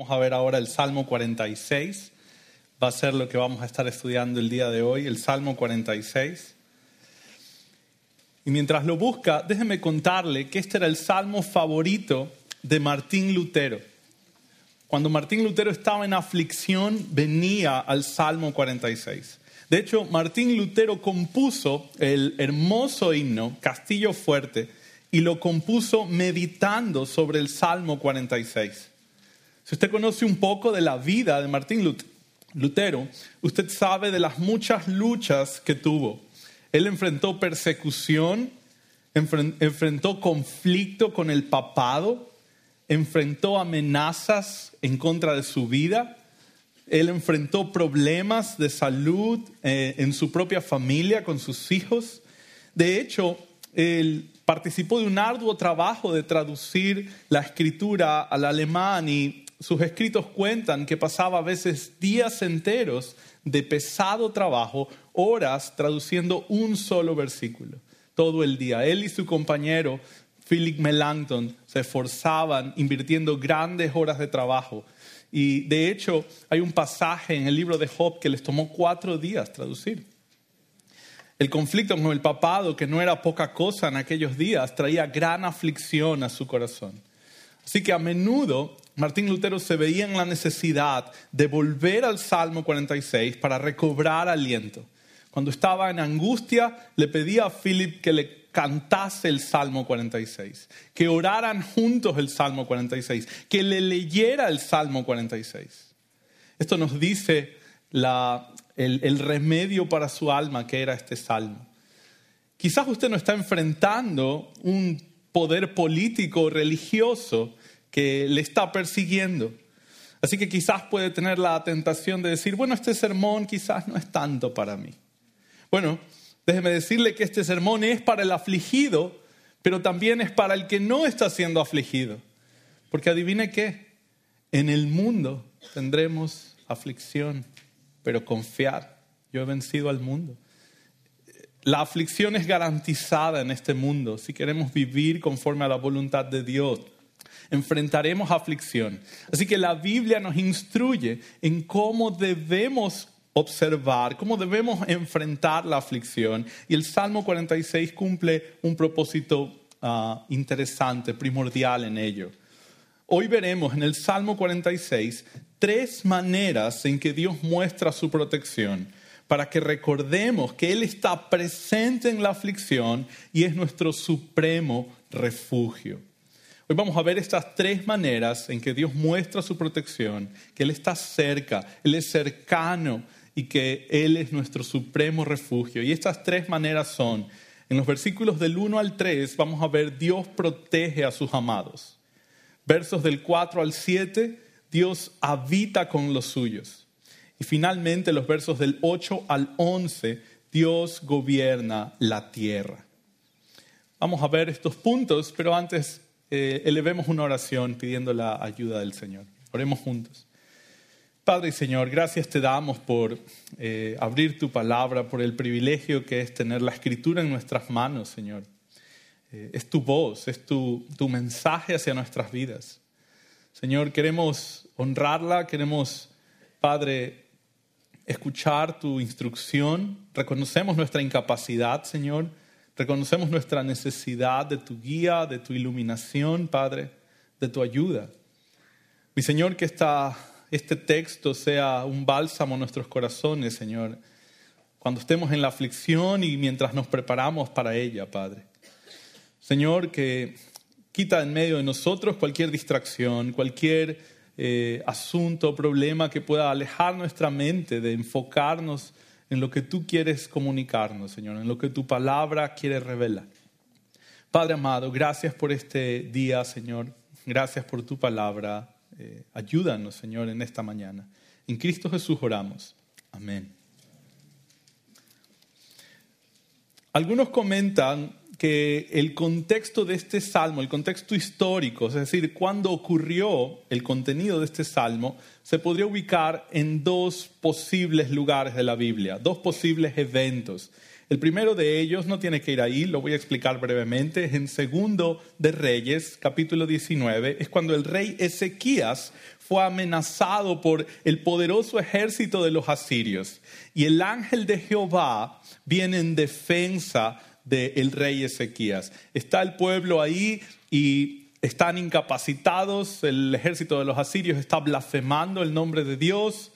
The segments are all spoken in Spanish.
Vamos a ver ahora el Salmo 46. Va a ser lo que vamos a estar estudiando el día de hoy, el Salmo 46. Y mientras lo busca, déjeme contarle que este era el salmo favorito de Martín Lutero. Cuando Martín Lutero estaba en aflicción, venía al Salmo 46. De hecho, Martín Lutero compuso el hermoso himno Castillo Fuerte y lo compuso meditando sobre el Salmo 46. Si usted conoce un poco de la vida de Martín Lutero, usted sabe de las muchas luchas que tuvo. Él enfrentó persecución, enfrentó conflicto con el papado, enfrentó amenazas en contra de su vida, él enfrentó problemas de salud eh, en su propia familia, con sus hijos. De hecho, él participó de un arduo trabajo de traducir la escritura al alemán y sus escritos cuentan que pasaba a veces días enteros de pesado trabajo, horas traduciendo un solo versículo, todo el día. Él y su compañero, Philip Melanchthon, se esforzaban invirtiendo grandes horas de trabajo. Y de hecho hay un pasaje en el libro de Job que les tomó cuatro días traducir. El conflicto con el papado, que no era poca cosa en aquellos días, traía gran aflicción a su corazón. Así que a menudo Martín Lutero se veía en la necesidad de volver al Salmo 46 para recobrar aliento. Cuando estaba en angustia, le pedía a Philip que le cantase el Salmo 46, que oraran juntos el Salmo 46, que le leyera el Salmo 46. Esto nos dice el, el remedio para su alma que era este salmo. Quizás usted no está enfrentando un poder político o religioso que le está persiguiendo. Así que quizás puede tener la tentación de decir, bueno, este sermón quizás no es tanto para mí. Bueno, déjeme decirle que este sermón es para el afligido, pero también es para el que no está siendo afligido. Porque adivine qué, en el mundo tendremos aflicción, pero confiar, yo he vencido al mundo. La aflicción es garantizada en este mundo si queremos vivir conforme a la voluntad de Dios enfrentaremos aflicción. Así que la Biblia nos instruye en cómo debemos observar, cómo debemos enfrentar la aflicción. Y el Salmo 46 cumple un propósito ah, interesante, primordial en ello. Hoy veremos en el Salmo 46 tres maneras en que Dios muestra su protección para que recordemos que Él está presente en la aflicción y es nuestro supremo refugio. Hoy vamos a ver estas tres maneras en que Dios muestra su protección, que Él está cerca, Él es cercano y que Él es nuestro supremo refugio. Y estas tres maneras son, en los versículos del 1 al 3 vamos a ver Dios protege a sus amados. Versos del 4 al 7, Dios habita con los suyos. Y finalmente los versos del 8 al 11, Dios gobierna la tierra. Vamos a ver estos puntos, pero antes eh, elevemos una oración pidiendo la ayuda del Señor. Oremos juntos. Padre y Señor, gracias te damos por eh, abrir tu palabra, por el privilegio que es tener la escritura en nuestras manos, Señor. Eh, es tu voz, es tu, tu mensaje hacia nuestras vidas. Señor, queremos honrarla, queremos, Padre, escuchar tu instrucción, reconocemos nuestra incapacidad, Señor, Reconocemos nuestra necesidad de tu guía, de tu iluminación, Padre, de tu ayuda. Mi Señor, que este texto sea un bálsamo en nuestros corazones, Señor, cuando estemos en la aflicción y mientras nos preparamos para ella, Padre. Señor, que quita en medio de nosotros cualquier distracción, cualquier eh, asunto, problema que pueda alejar nuestra mente de enfocarnos en lo que tú quieres comunicarnos, Señor, en lo que tu palabra quiere revelar. Padre amado, gracias por este día, Señor. Gracias por tu palabra. Eh, ayúdanos, Señor, en esta mañana. En Cristo Jesús oramos. Amén. Algunos comentan que el contexto de este salmo, el contexto histórico, es decir, cuando ocurrió el contenido de este salmo, se podría ubicar en dos posibles lugares de la Biblia, dos posibles eventos. El primero de ellos, no tiene que ir ahí, lo voy a explicar brevemente, es en segundo de Reyes, capítulo 19, es cuando el rey Ezequías fue amenazado por el poderoso ejército de los asirios. Y el ángel de Jehová viene en defensa del rey Ezequías. Está el pueblo ahí y están incapacitados, el ejército de los asirios está blasfemando el nombre de Dios.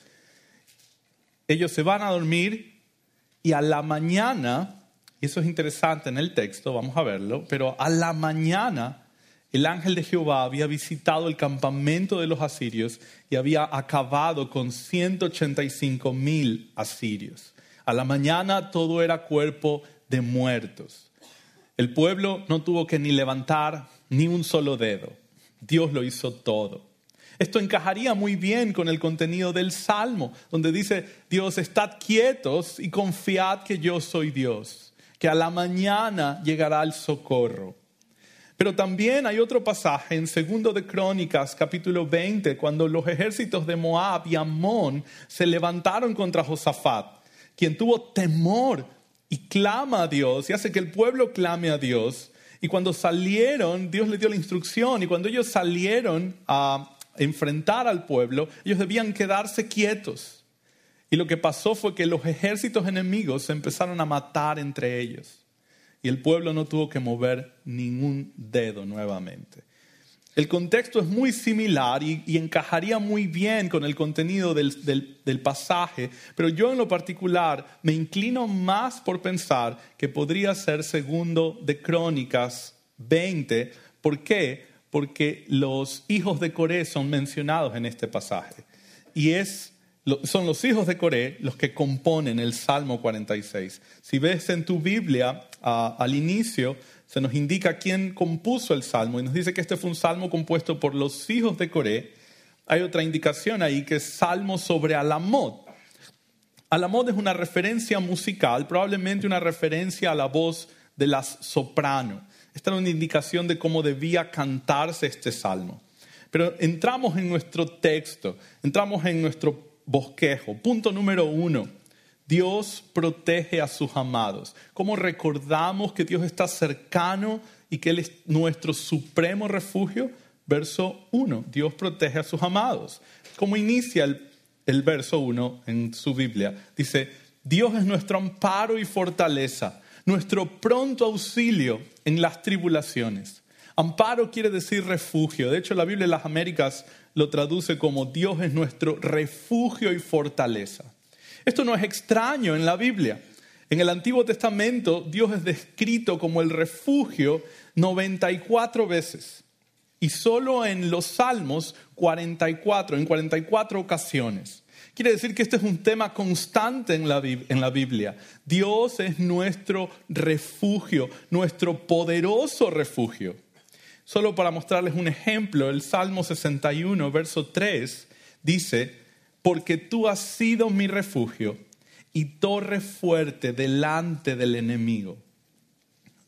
Ellos se van a dormir y a la mañana, y eso es interesante en el texto, vamos a verlo, pero a la mañana el ángel de Jehová había visitado el campamento de los asirios y había acabado con 185 mil asirios. A la mañana todo era cuerpo de muertos. El pueblo no tuvo que ni levantar ni un solo dedo. Dios lo hizo todo. Esto encajaría muy bien con el contenido del Salmo, donde dice, Dios, estad quietos y confiad que yo soy Dios, que a la mañana llegará el socorro. Pero también hay otro pasaje en Segundo de Crónicas, capítulo 20, cuando los ejércitos de Moab y Amón se levantaron contra Josafat, quien tuvo temor y clama a Dios y hace que el pueblo clame a Dios. Y cuando salieron, Dios le dio la instrucción, y cuando ellos salieron a enfrentar al pueblo, ellos debían quedarse quietos. Y lo que pasó fue que los ejércitos enemigos se empezaron a matar entre ellos. Y el pueblo no tuvo que mover ningún dedo nuevamente. El contexto es muy similar y, encajaría muy bien con el contenido del, del, pasaje, pero yo en lo particular me inclino más por pensar que podría ser segundo de Crónicas 20. ¿Por qué? porque los hijos de Coré son mencionados en este pasaje. Y es, son los hijos de Coré los que componen el Salmo 46. Si ves en tu Biblia, al inicio, se nos indica quién compuso el Salmo y nos dice que este fue un Salmo compuesto por los hijos de Coré. Hay otra indicación ahí que es Salmo sobre Alamot. Alamot es una referencia musical, probablemente una referencia a la voz de las soprano. Esta era una indicación de cómo debía cantarse este salmo. Pero entramos en nuestro texto, entramos en nuestro bosquejo. Punto número uno. Dios protege a sus amados. ¿Cómo recordamos que Dios está cercano y que Él es nuestro supremo refugio? Verso 1. Dios protege a sus amados. ¿Cómo inicia el, el verso 1 en su Biblia? Dice, Dios es nuestro amparo y fortaleza nuestro pronto auxilio en las tribulaciones. Amparo quiere decir refugio. De hecho, la Biblia de las Américas lo traduce como Dios es nuestro refugio y fortaleza. Esto no es extraño en la Biblia. En el Antiguo Testamento, Dios es descrito como el refugio 94 veces. Y solo en los Salmos 44, en 44 ocasiones. Quiere decir que este es un tema constante en la, Biblia. Dios es nuestro refugio, nuestro poderoso refugio. Solo para mostrarles un ejemplo, el Salmo 61, verso 3, dice, porque tú has sido mi refugio y torre fuerte delante del enemigo.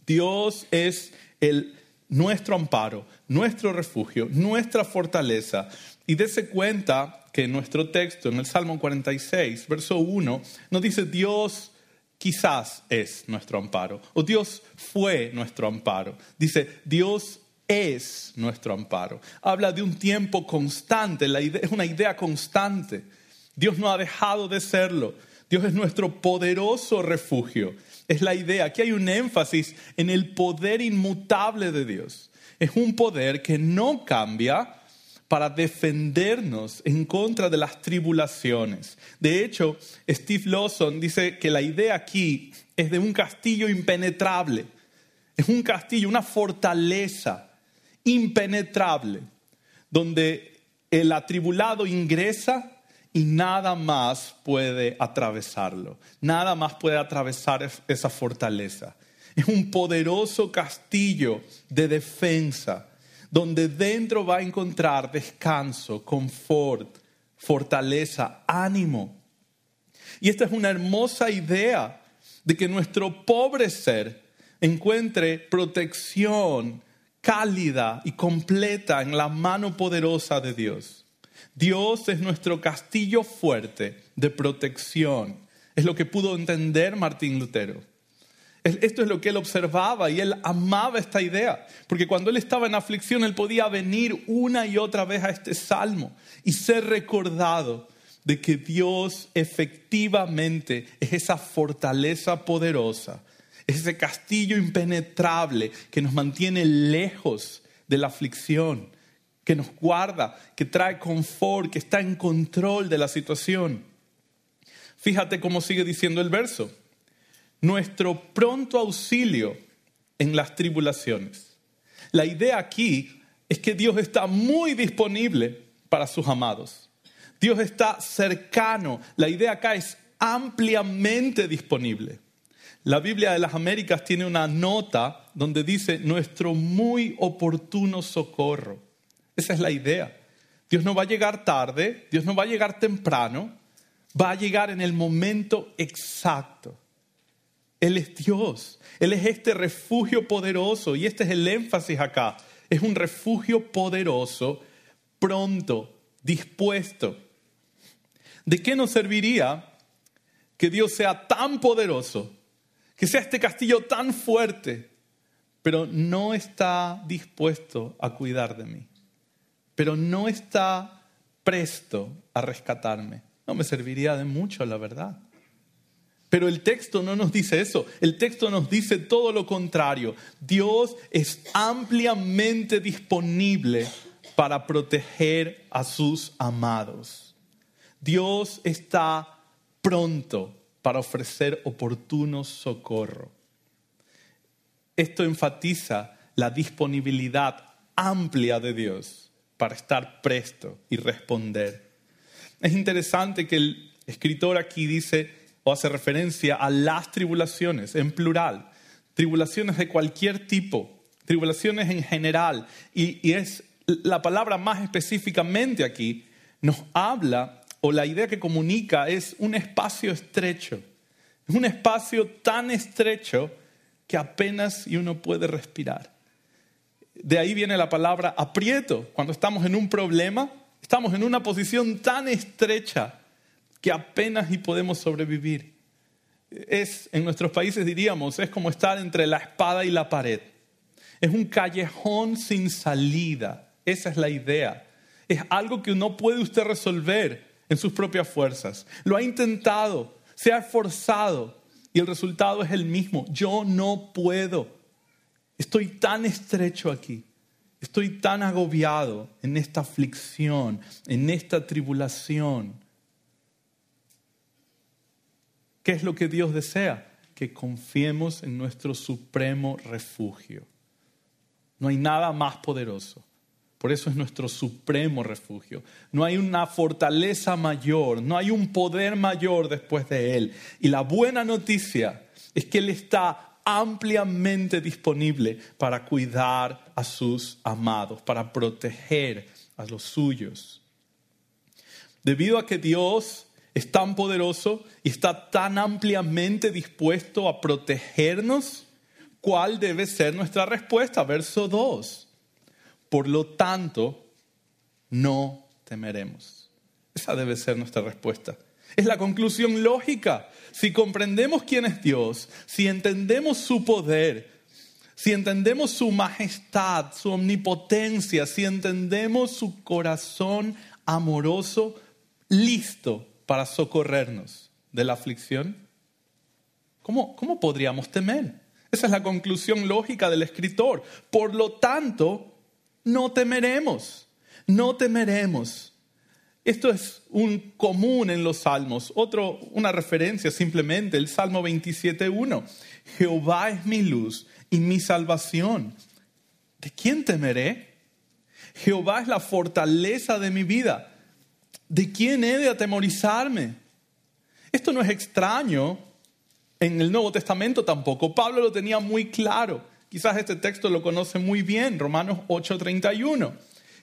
Dios es el, nuestro amparo, nuestro refugio, nuestra fortaleza. Y dése cuenta que nuestro texto, en el Salmo 46, verso 1, nos dice Dios quizás es nuestro amparo, o Dios fue nuestro amparo. Dice Dios es nuestro amparo. Habla de un tiempo constante, es una idea constante. Dios no ha dejado de serlo. Dios es nuestro poderoso refugio. Es la idea. Aquí hay un énfasis en el poder inmutable de Dios. Es un poder que no cambia, para defendernos en contra de las tribulaciones. De hecho, Steve Lawson dice que la idea aquí es de un castillo impenetrable. Es un castillo, una fortaleza impenetrable, donde el atribulado ingresa y nada más puede atravesarlo. Nada más puede atravesar esa fortaleza. Es un poderoso castillo de defensa donde dentro va a encontrar descanso, confort, fortaleza, ánimo. Y esta es una hermosa idea de que nuestro pobre ser encuentre protección cálida y completa en la mano poderosa de Dios. Dios es nuestro castillo fuerte de protección. Es lo que pudo entender Martín Lutero. Esto es lo que él observaba y él amaba esta idea, porque cuando él estaba en aflicción, él podía venir una y otra vez a este salmo y ser recordado de que Dios efectivamente es esa fortaleza poderosa, es ese castillo impenetrable que nos mantiene lejos de la aflicción, que nos guarda, que trae confort, que está en control de la situación. Fíjate cómo sigue diciendo el verso. Nuestro pronto auxilio en las tribulaciones. La idea aquí es que Dios está muy disponible para sus amados. Dios está cercano. La idea acá es ampliamente disponible. La Biblia de las Américas tiene una nota donde dice nuestro muy oportuno socorro. Esa es la idea. Dios no va a llegar tarde, Dios no va a llegar temprano, va a llegar en el momento exacto. Él es Dios, Él es este refugio poderoso y este es el énfasis acá. Es un refugio poderoso, pronto, dispuesto. ¿De qué nos serviría que Dios sea tan poderoso, que sea este castillo tan fuerte, pero no está dispuesto a cuidar de mí? pero no está presto a rescatarme. No me serviría de mucho, la verdad. Pero el texto no nos dice eso, el texto nos dice todo lo contrario. Dios es ampliamente disponible para proteger a sus amados. Dios está pronto para ofrecer oportuno socorro. Esto enfatiza la disponibilidad amplia de Dios para estar presto y responder. Es interesante que el escritor aquí dice o hace referencia a las tribulaciones en plural, tribulaciones de cualquier tipo, tribulaciones en general, y, es la palabra más específicamente aquí, nos habla o la idea que comunica es un espacio estrecho, es un espacio tan estrecho que apenas uno puede respirar. De ahí viene la palabra aprieto. Cuando estamos en un problema, estamos en una posición tan estrecha que apenas y podemos sobrevivir. Es, en nuestros países diríamos, es como estar entre la espada y la pared. Es un callejón sin salida. Esa es la idea. Es algo que no puede usted resolver en sus propias fuerzas. Lo ha intentado, se ha esforzado y el resultado es el mismo. Yo no puedo. Estoy tan estrecho aquí. Estoy tan agobiado en esta aflicción, en esta tribulación. ¿Qué es lo que Dios desea? Que confiemos en nuestro supremo refugio. No hay nada más poderoso. Por eso es nuestro supremo refugio. No hay una fortaleza mayor, no hay un poder mayor después de Él. Y la buena noticia es que Él está ampliamente disponible para cuidar a sus amados, para proteger a los suyos. Debido a que Dios es tan poderoso y está tan ampliamente dispuesto a protegernos, ¿cuál debe ser nuestra respuesta? Verso 2. Por lo tanto, no temeremos. Esa debe ser nuestra respuesta. Es la conclusión lógica. Si comprendemos quién es Dios, si entendemos su poder, si entendemos su majestad, su omnipotencia, si entendemos su corazón amoroso, listo para socorrernos de la aflicción, ¿cómo, cómo podríamos temer? Esa es la conclusión lógica del escritor. Por lo tanto, no temeremos, no temeremos. Esto es un común en los salmos. Otro, una referencia simplemente, el Salmo 27.1. Jehová es mi luz y mi salvación. ¿De quién temeré? Jehová es la fortaleza de mi vida. ¿De quién he de atemorizarme? Esto no es extraño en el Nuevo Testamento tampoco. Pablo lo tenía muy claro. Quizás este texto lo conoce muy bien, Romanos 8:31.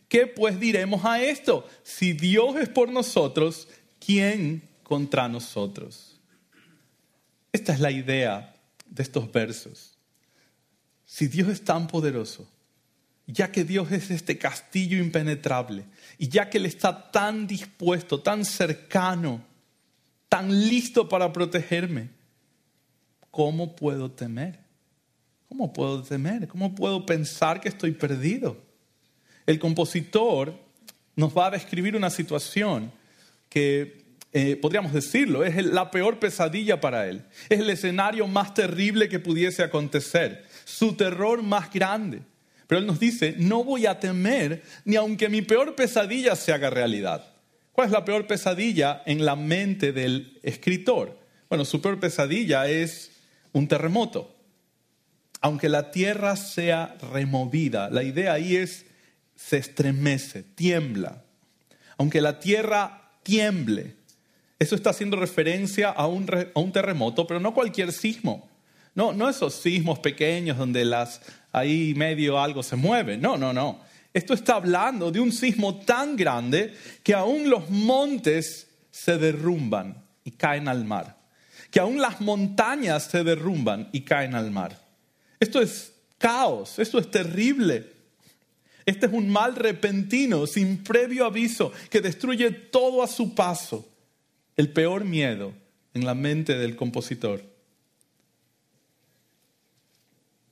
¿Qué pues diremos a esto? Si Dios es por nosotros, ¿quién contra nosotros? Esta es la idea de estos versos. Si Dios es tan poderoso, ya que Dios es este castillo impenetrable, y ya que Él está tan dispuesto, tan cercano, tan listo para protegerme, ¿cómo puedo temer? ¿Cómo puedo temer? ¿Cómo puedo pensar que estoy perdido? El compositor nos va a describir una situación que eh, podríamos decirlo, es la peor pesadilla para él. Es el escenario más terrible que pudiese acontecer, su terror más grande. Pero él nos dice, no voy a temer ni aunque mi peor pesadilla se haga realidad. ¿Cuál es la peor pesadilla en la mente del escritor? Bueno, su peor pesadilla es un terremoto. Aunque la tierra sea removida, la idea ahí es, se estremece, tiembla. Aunque la tierra tiemble, eso está haciendo referencia a un, terremoto, pero no cualquier sismo. No, no esos sismos pequeños donde las, ahí medio algo se mueve. No, no, no. Esto está hablando de un sismo tan grande que aún los montes se derrumban y caen al mar. Que aún las montañas se derrumban y caen al mar. Esto es caos, esto es terrible. Este es un mal repentino, sin previo aviso, que destruye todo a su paso el peor miedo en la mente del compositor.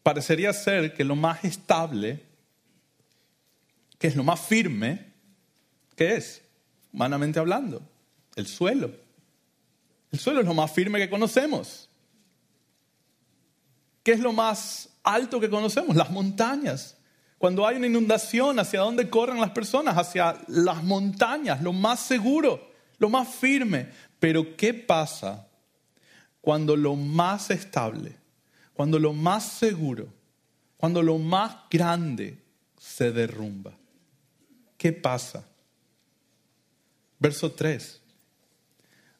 Parecería ser que lo más estable, que es lo más firme, ¿qué es? Humanamente hablando, el suelo. El suelo es lo más firme que conocemos. ¿Qué es lo más alto que conocemos? Las montañas. Cuando hay una inundación, ¿hacia dónde corren las personas? Hacia las montañas, lo más seguro lo más firme. Pero ¿qué pasa cuando lo más estable, cuando lo más seguro, cuando lo más grande se derrumba? ¿Qué pasa? Verso 3.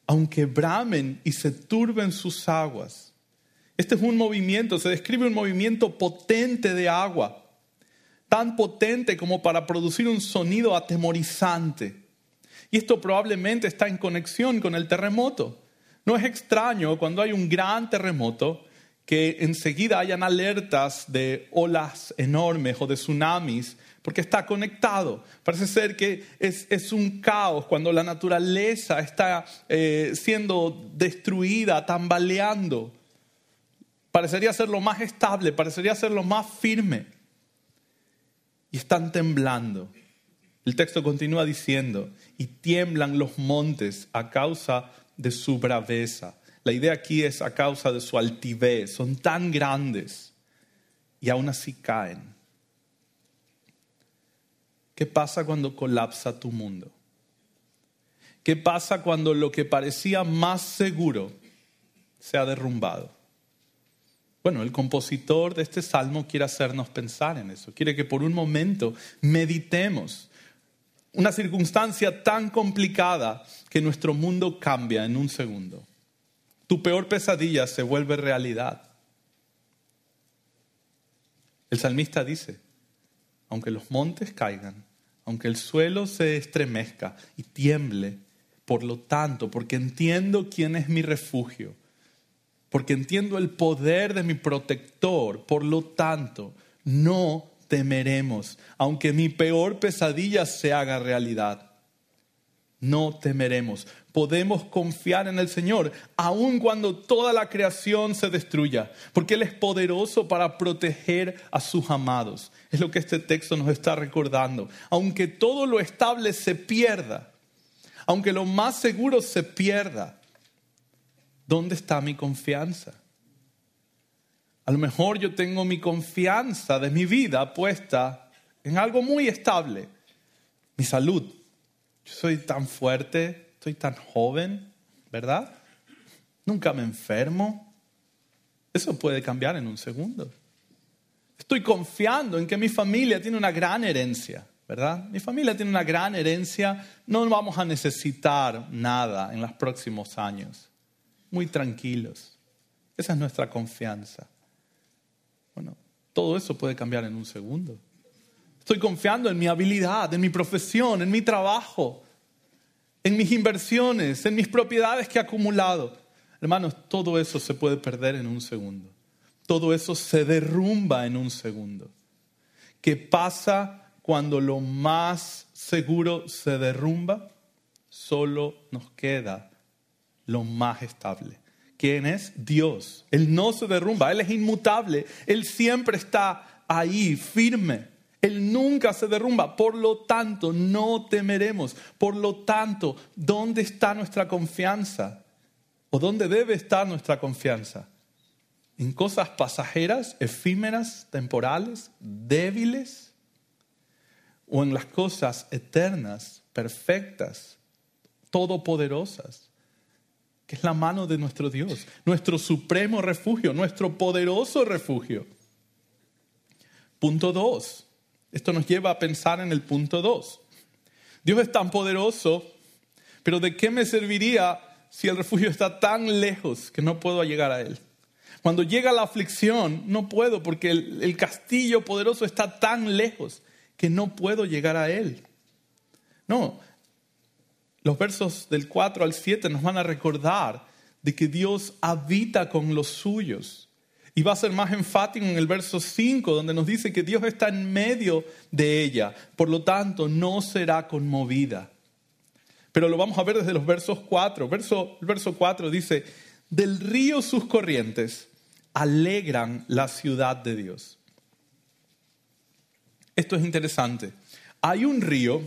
Aunque bramen y se turben sus aguas. Este es un movimiento, se describe un movimiento potente de agua, tan potente como para producir un sonido atemorizante. Y esto probablemente está en conexión con el terremoto. No es extraño cuando hay un gran terremoto que enseguida hayan alertas de olas enormes o de tsunamis, porque está conectado. Parece ser que es, un caos cuando la naturaleza está eh, siendo destruida, tambaleando. Parecería ser lo más estable, parecería ser lo más firme. Y están temblando. El texto continúa diciendo, y tiemblan los montes a causa de su braveza. La idea aquí es a causa de su altivez, son tan grandes y aún así caen. ¿Qué pasa cuando colapsa tu mundo? ¿Qué pasa cuando lo que parecía más seguro se ha derrumbado? Bueno, el compositor de este salmo quiere hacernos pensar en eso, quiere que por un momento meditemos una circunstancia tan complicada que nuestro mundo cambia en un segundo. Tu peor pesadilla se vuelve realidad. El salmista dice, aunque los montes caigan, aunque el suelo se estremezca y tiemble, por lo tanto, porque entiendo quién es mi refugio, porque entiendo el poder de mi protector, por lo tanto, no temeremos, aunque mi peor pesadilla se haga realidad. No temeremos. Podemos confiar en el Señor, aun cuando toda la creación se destruya, porque Él es poderoso para proteger a sus amados. Es lo que este texto nos está recordando. Aunque todo lo estable se pierda, aunque lo más seguro se pierda, ¿dónde está mi confianza? A lo mejor yo tengo mi confianza de mi vida puesta en algo muy estable, mi salud. Yo soy tan fuerte, estoy tan joven, ¿verdad? Nunca me enfermo. Eso puede cambiar en un segundo. Estoy confiando en que mi familia tiene una gran herencia, ¿verdad? Mi familia tiene una gran herencia, no vamos a necesitar nada en los próximos años. Muy tranquilos. Esa es nuestra confianza. Bueno, todo eso puede cambiar en un segundo. Estoy confiando en mi habilidad, en mi profesión, en mi trabajo, en mis inversiones, en mis propiedades que he acumulado. Hermanos, todo eso se puede perder en un segundo. Todo eso se derrumba en un segundo. ¿Qué pasa cuando lo más seguro se derrumba? Solo nos queda lo más estable ¿Quién es? Dios. Él no se derrumba, Él es inmutable, Él siempre está ahí, firme. Él nunca se derrumba. Por lo tanto, no temeremos. Por lo tanto, ¿dónde está nuestra confianza? ¿O dónde debe estar nuestra confianza? ¿En cosas pasajeras, efímeras, temporales, débiles? ¿O en las cosas eternas, perfectas, todopoderosas? Es la mano de nuestro Dios, nuestro supremo refugio, nuestro poderoso refugio. Punto dos. Esto nos lleva a pensar en el punto 2. Dios es tan poderoso, pero ¿de qué me serviría si el refugio está tan lejos que no puedo llegar a él? Cuando llega la aflicción, no puedo porque el, el castillo poderoso está tan lejos que no puedo llegar a él. No, los versos del 4 al 7 nos van a recordar de que Dios habita con los suyos. Y va a ser más enfático en el verso 5, donde nos dice que Dios está en medio de ella, por lo tanto no será conmovida. Pero lo vamos a ver desde los versos 4. Verso, el verso 4 dice, del río sus corrientes alegran la ciudad de Dios. Esto es interesante. Hay un río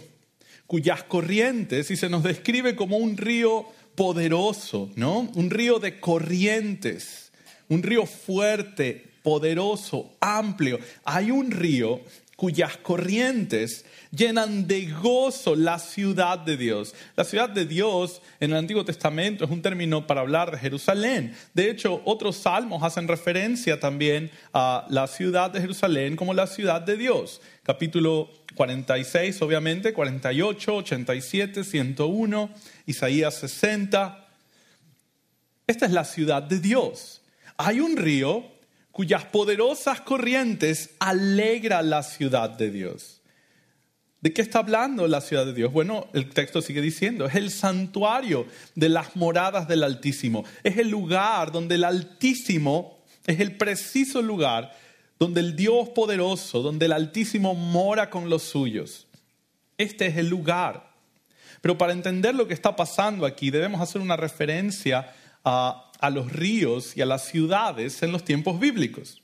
cuyas corrientes, y se nos describe como un río poderoso, ¿no? Un río de corrientes un río fuerte, poderoso, amplio. Hay un río cuyas corrientes llenan de gozo la ciudad de Dios. La ciudad de Dios en el Antiguo Testamento es un término para hablar de Jerusalén. De hecho, otros salmos hacen referencia también a la ciudad de Jerusalén como la ciudad de Dios. Capítulo 46, obviamente, 48, 87, 101, Isaías 60. Esta es la ciudad de Dios. Hay un río cuyas poderosas corrientes alegra la ciudad de Dios. ¿De qué está hablando la ciudad de Dios? Bueno, el texto sigue diciendo, es el santuario de las moradas del Altísimo. Es el lugar donde el Altísimo, es el preciso lugar donde el Dios poderoso, donde el Altísimo mora con los suyos. Este es el lugar. Pero para entender lo que está pasando aquí, debemos hacer una referencia a los ríos y a las ciudades en los tiempos bíblicos.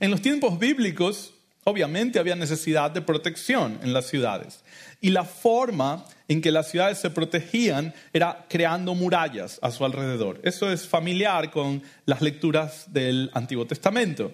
En los tiempos bíblicos, obviamente había necesidad de protección en las ciudades. Y la forma en que las ciudades se protegían era creando murallas a su alrededor. Eso es familiar con las lecturas del Antiguo Testamento.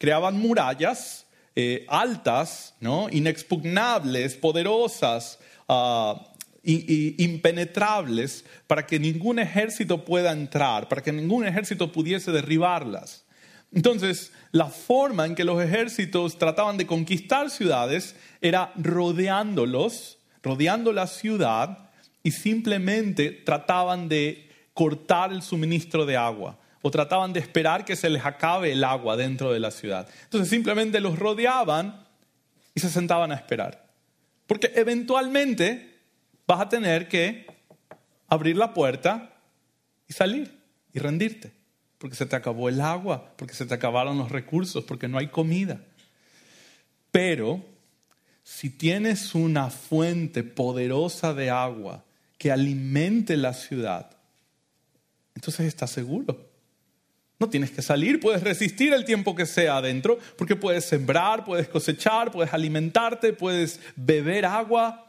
Creaban murallas eh, altas, inexpugnables, poderosas, uh, impenetrables para que ningún ejército pueda entrar, para que ningún ejército pudiese derribarlas. Entonces, la forma en que los ejércitos trataban de conquistar ciudades era rodeándolos, rodeando la ciudad y simplemente trataban de cortar el suministro de agua o trataban de esperar que se les acabe el agua dentro de la ciudad. Entonces simplemente los rodeaban y se sentaban a esperar. Porque eventualmente vas a tener que abrir la puerta y salir y rendirte, porque se te acabó el agua, porque se te acabaron los recursos, porque no hay comida. Pero si tienes una fuente poderosa de agua que alimente la ciudad, entonces estás seguro. No tienes que salir, puedes resistir el tiempo que sea adentro, porque puedes sembrar, puedes cosechar, puedes alimentarte, puedes beber agua,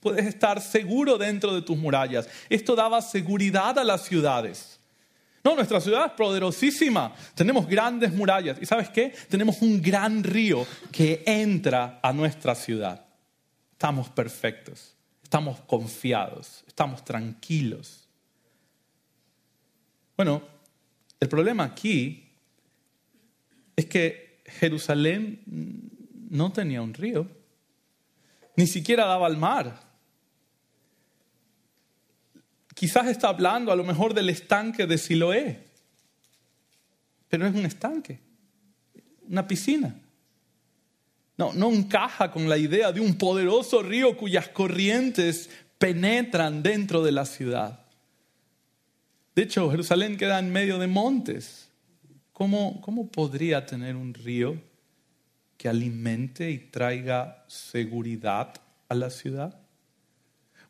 puedes estar seguro dentro de tus murallas. Esto daba seguridad a las ciudades. No, nuestra ciudad es poderosísima. Tenemos grandes murallas. ¿Y sabes qué? Tenemos un gran río que entra a nuestra ciudad. Estamos perfectos. Estamos confiados. Estamos tranquilos. Bueno, el problema aquí es que Jerusalén no tenía un río. Ni siquiera daba al mar. Quizás está hablando a lo mejor del estanque de Siloé, pero es un estanque, una piscina. No, no encaja con la idea de un poderoso río cuyas corrientes penetran dentro de la ciudad. De hecho, Jerusalén queda en medio de montes. ¿Cómo, ¿Cómo podría tener un río que alimente y traiga seguridad a la ciudad?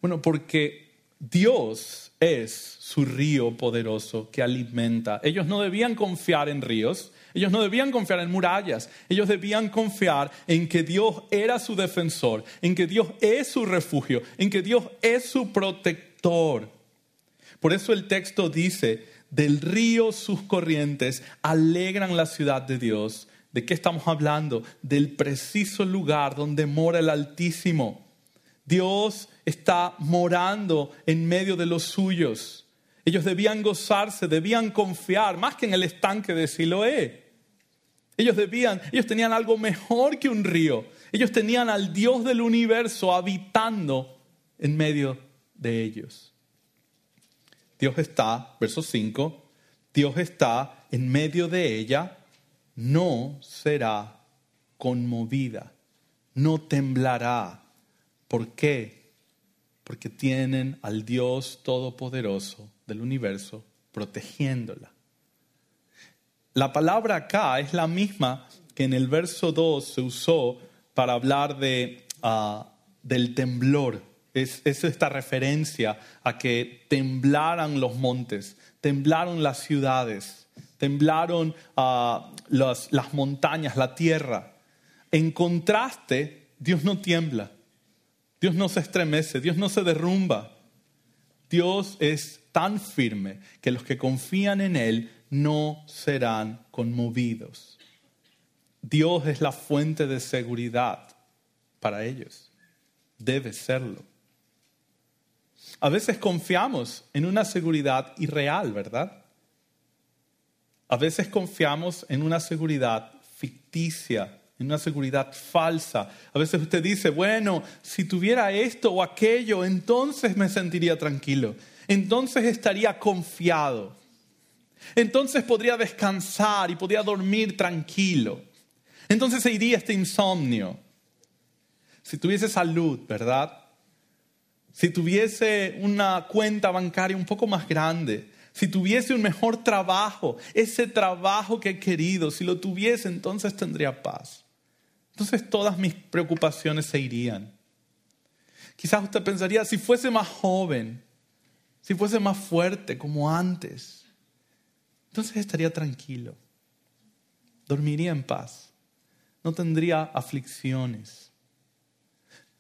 Bueno, porque Dios es su río poderoso que alimenta. Ellos no debían confiar en ríos, ellos no debían confiar en murallas, ellos debían confiar en que Dios era su defensor, en que Dios es su refugio, en que Dios es su protector. Por eso el texto dice, del río sus corrientes alegran la ciudad de Dios. ¿De qué estamos hablando? Del preciso lugar donde mora el Altísimo. Dios está morando en medio de los suyos. Ellos debían gozarse, debían confiar, más que en el estanque de Siloé. Ellos debían, ellos tenían algo mejor que un río. Ellos tenían al Dios del universo habitando en medio de ellos. Dios está, verso 5, Dios está en medio de ella, no será conmovida, no temblará. ¿Por qué? Porque tienen al Dios Todopoderoso del universo protegiéndola. La palabra acá es la misma que en el verso 2 se usó para hablar de, ah, del temblor es, esta referencia a que temblaran los montes, temblaron las ciudades, temblaron ah, las, las montañas, la tierra. En contraste, Dios no tiembla, Dios no se estremece, Dios no se derrumba. Dios es tan firme que los que confían en Él no serán conmovidos. Dios es la fuente de seguridad para ellos. Debe serlo. A veces confiamos en una seguridad irreal, ¿verdad? A veces confiamos en una seguridad ficticia, en una seguridad falsa. A veces usted dice, bueno, si tuviera esto o aquello, entonces me sentiría tranquilo, entonces estaría confiado, entonces podría descansar y podría dormir tranquilo, entonces se iría este insomnio. Si tuviese salud, ¿verdad? Si tuviese una cuenta bancaria un poco más grande, si tuviese un mejor trabajo, ese trabajo que he querido, si lo tuviese, entonces tendría paz. Entonces todas mis preocupaciones se irían. Quizás usted pensaría, si fuese más joven, si fuese más fuerte como antes, entonces estaría tranquilo, dormiría en paz, no tendría aflicciones.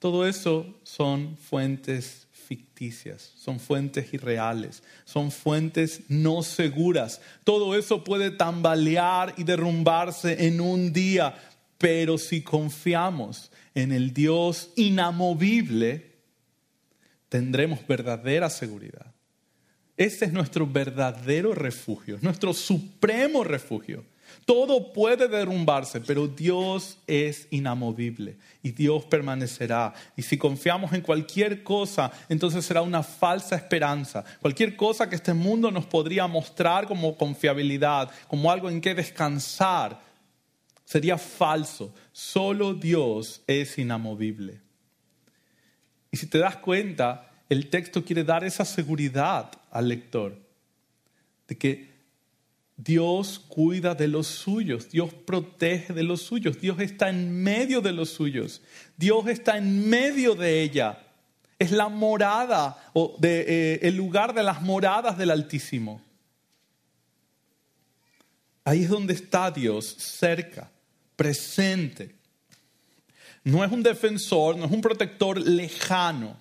Todo eso son fuentes ficticias, son fuentes irreales, son fuentes no seguras. Todo eso puede tambalear y derrumbarse en un día, pero si confiamos en el Dios inamovible, tendremos verdadera seguridad. Ese es nuestro verdadero refugio, nuestro supremo refugio. Todo puede derrumbarse, pero Dios es inamovible y Dios permanecerá. Y si confiamos en cualquier cosa, entonces será una falsa esperanza. Cualquier cosa que este mundo nos podría mostrar como confiabilidad, como algo en que descansar, sería falso. Solo Dios es inamovible. Y si te das cuenta, el texto quiere dar esa seguridad al lector de que Dios cuida de los suyos, Dios protege de los suyos, Dios está en medio de los suyos, Dios está en medio de ella. Es la morada o eh, el lugar de las moradas del Altísimo. Ahí es donde está Dios, cerca, presente. No es un defensor, no es un protector lejano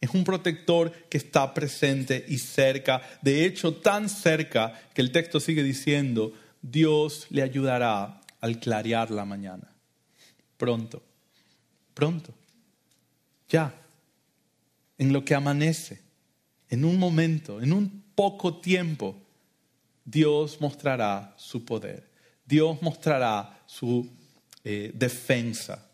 es un protector que está presente y cerca, de hecho tan cerca que el texto sigue diciendo, Dios le ayudará al clarear la mañana. Pronto, pronto, ya, en lo que amanece, en un momento, en un poco tiempo, Dios mostrará su poder, Dios mostrará su eh, defensa.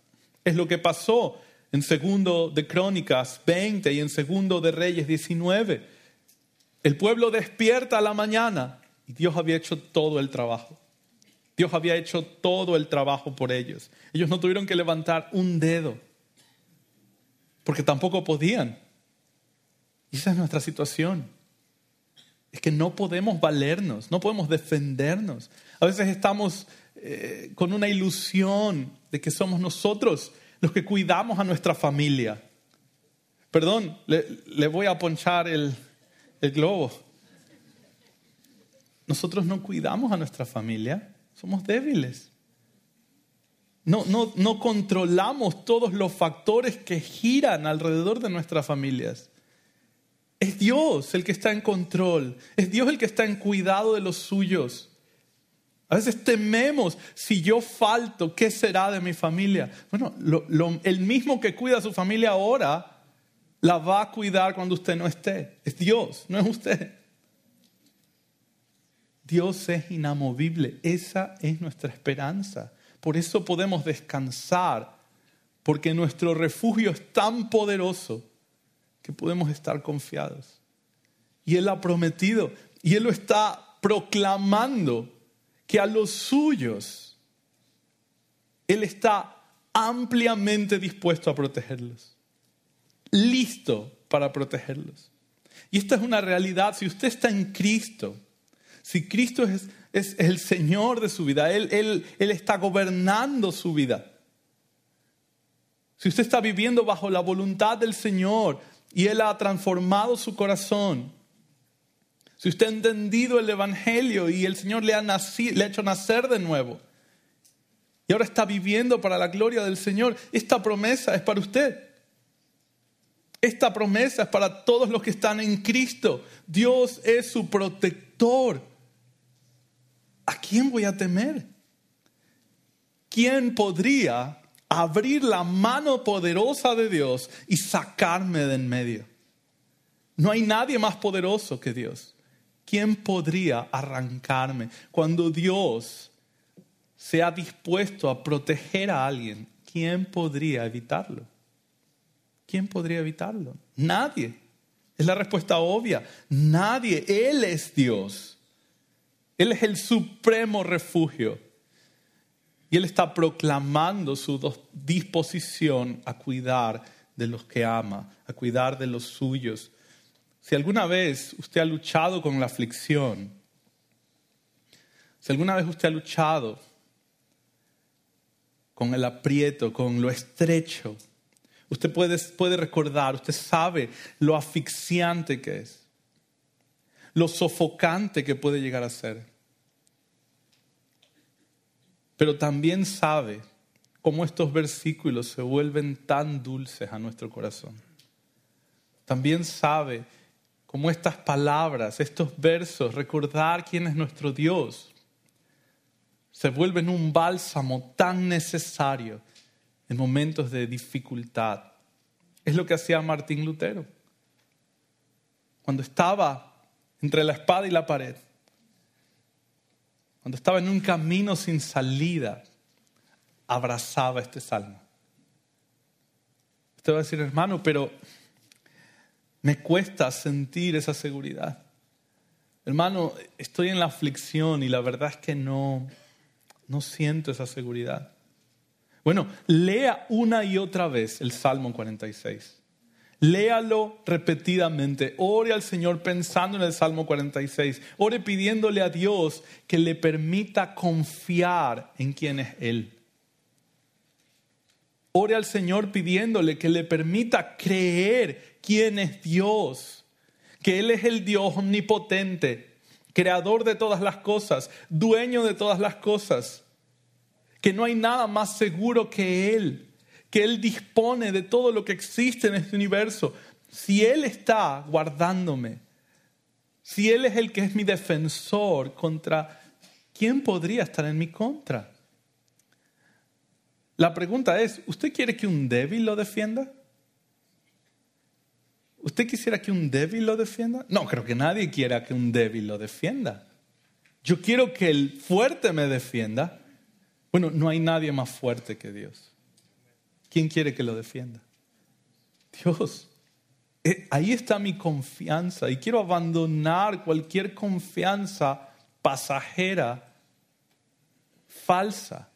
Es lo que pasó en segundo de Crónicas 20 y en segundo de Reyes 19. El pueblo despierta a la mañana y Dios había hecho todo el trabajo. Dios había hecho todo el trabajo por ellos. Ellos no tuvieron que levantar un dedo porque tampoco podían. Y esa es nuestra situación. Es que no podemos valernos, no podemos defendernos. A veces estamos eh, con una ilusión de que somos nosotros los que cuidamos a nuestra familia. Perdón, le, voy a ponchar el, el globo. Nosotros no cuidamos a nuestra familia, somos débiles. No, no, no, controlamos todos los factores que giran alrededor de nuestras familias. Es Dios el que está en control, es Dios el que está en cuidado de los suyos. A veces tememos, si yo falto, ¿qué será de mi familia? Bueno, el mismo que cuida a su familia ahora, la va a cuidar cuando usted no esté. Es Dios, no es usted. Dios es inamovible, esa es nuestra esperanza. Por eso podemos descansar, porque nuestro refugio es tan poderoso que podemos estar confiados. Y Él ha prometido, y Él lo está proclamando que a los suyos Él está ampliamente dispuesto a protegerlos, listo para protegerlos. Y esta es una realidad. Si usted está en Cristo, si Cristo es, el Señor de su vida, él, él está gobernando su vida. Si usted está viviendo bajo la voluntad del Señor y Él ha transformado su corazón, si usted ha entendido el Evangelio y el Señor le ha, le ha hecho nacer de nuevo y ahora está viviendo para la gloria del Señor, esta promesa es para usted. Esta promesa es para todos los que están en Cristo. Dios es su protector. ¿A quién voy a temer? ¿Quién podría abrir la mano poderosa de Dios y sacarme de en medio? No hay nadie más poderoso que Dios. ¿Quién podría arrancarme? Cuando Dios se ha dispuesto a proteger a alguien, ¿quién podría evitarlo? ¿Quién podría evitarlo? Nadie. Es la respuesta obvia. Nadie. Él es Dios. Él es el supremo refugio. Y Él está proclamando su disposición a cuidar de los que ama, a cuidar de los suyos. Si alguna vez usted ha luchado con la aflicción, si alguna vez usted ha luchado con el aprieto, con lo estrecho, usted puede, puede recordar, usted sabe lo asfixiante que es, lo sofocante que puede llegar a ser. Pero también sabe cómo estos versículos se vuelven tan dulces a nuestro corazón. También sabe como estas palabras, estos versos, recordar quién es nuestro Dios, se vuelven un bálsamo tan necesario en momentos de dificultad. Es lo que hacía Martín Lutero. Cuando estaba entre la espada y la pared, cuando estaba en un camino sin salida, abrazaba este salmo. Usted va a decir, hermano, pero me cuesta sentir esa seguridad. Hermano, estoy en la aflicción y la verdad es que no, no siento esa seguridad. Bueno, lea una y otra vez el Salmo 46. Léalo repetidamente. Ore al Señor pensando en el Salmo 46. Ore pidiéndole a Dios que le permita confiar en quién es Él. Ore al Señor pidiéndole que le permita creer quién es Dios, que Él es el Dios omnipotente, creador de todas las cosas, dueño de todas las cosas, que no hay nada más seguro que Él, que Él dispone de todo lo que existe en este universo. Si Él está guardándome, si Él es el que es mi defensor contra, ¿quién podría estar en mi contra? La pregunta es, ¿usted quiere que un débil lo defienda? ¿Usted quisiera que un débil lo defienda? No, creo que nadie quiera que un débil lo defienda. Yo quiero que el fuerte me defienda. Bueno, no hay nadie más fuerte que Dios. ¿Quién quiere que lo defienda? Dios. Eh, ahí está mi confianza y quiero abandonar cualquier confianza pasajera, falsa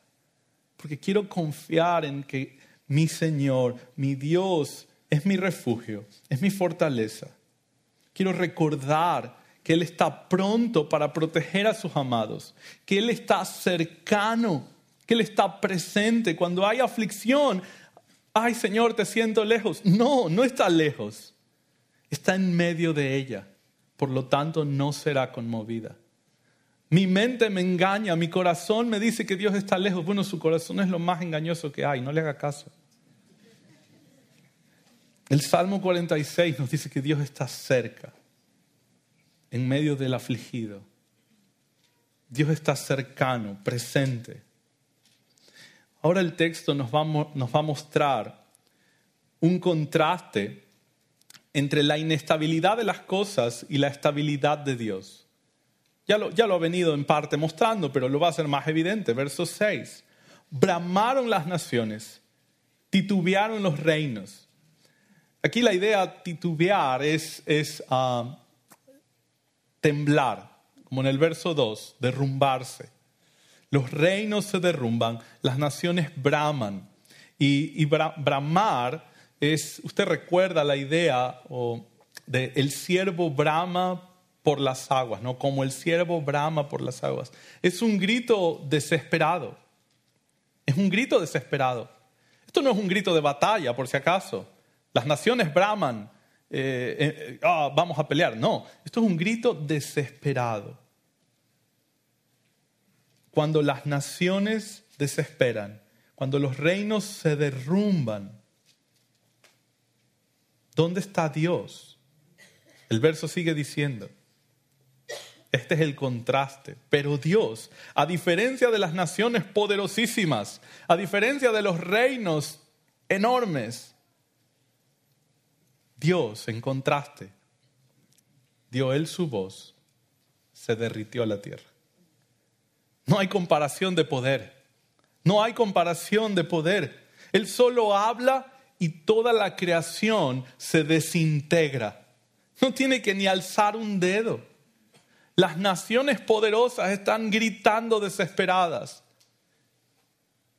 porque quiero confiar en que mi Señor, mi Dios, es mi refugio, es mi fortaleza. Quiero recordar que Él está pronto para proteger a sus amados, que Él está cercano, que Él está presente. Cuando hay aflicción, ay Señor, te siento lejos. No, no está lejos. Está en medio de ella. Por lo tanto, no será conmovida. Mi mente me engaña, mi corazón me dice que Dios está lejos. Bueno, su corazón es lo más engañoso que hay, no le haga caso. El Salmo 46 nos dice que Dios está cerca, en medio del afligido. Dios está cercano, presente. Ahora el texto nos va, a mostrar un contraste entre la inestabilidad de las cosas y la estabilidad de Dios. Ya lo, ya lo ha venido en parte mostrando, pero lo va a hacer más evidente. Verso 6. Bramaron las naciones, titubearon los reinos Aquí la idea titubear es, es ah, temblar, como en el verso 2, derrumbarse. Los reinos se derrumban, las naciones braman. Y, bramar es, usted recuerda la idea de el siervo brama por las aguas, ¿no? Como el siervo brama por las aguas. Es un grito desesperado. Es un grito desesperado. Esto no es un grito de batalla, por si acaso. Las naciones braman, eh, eh, ah, vamos a pelear. No, esto es un grito desesperado. Cuando las naciones desesperan, cuando los reinos se derrumban, ¿dónde está Dios? El verso sigue diciendo, este es el contraste. Pero Dios, a diferencia de las naciones poderosísimas, a diferencia de los reinos enormes, Dios, en contraste, dio él su voz, se derritió la tierra. No hay comparación de poder. No hay comparación de poder. Él solo habla y toda la creación se desintegra. No tiene que ni alzar un dedo. Las naciones poderosas están gritando desesperadas.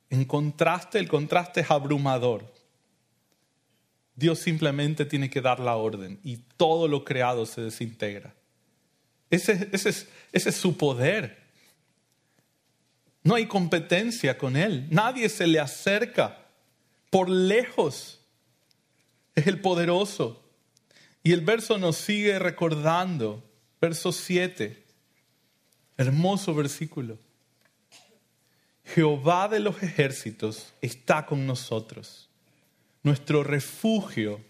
En contraste, el contraste es abrumador. Dios simplemente tiene que dar la orden y todo lo creado se desintegra. Ese, es, su poder. No hay competencia con Él. Nadie se le acerca por lejos. Es el poderoso. Y el verso nos sigue recordando, verso 7, hermoso versículo. Jehová de los ejércitos está con nosotros. Nuestro refugio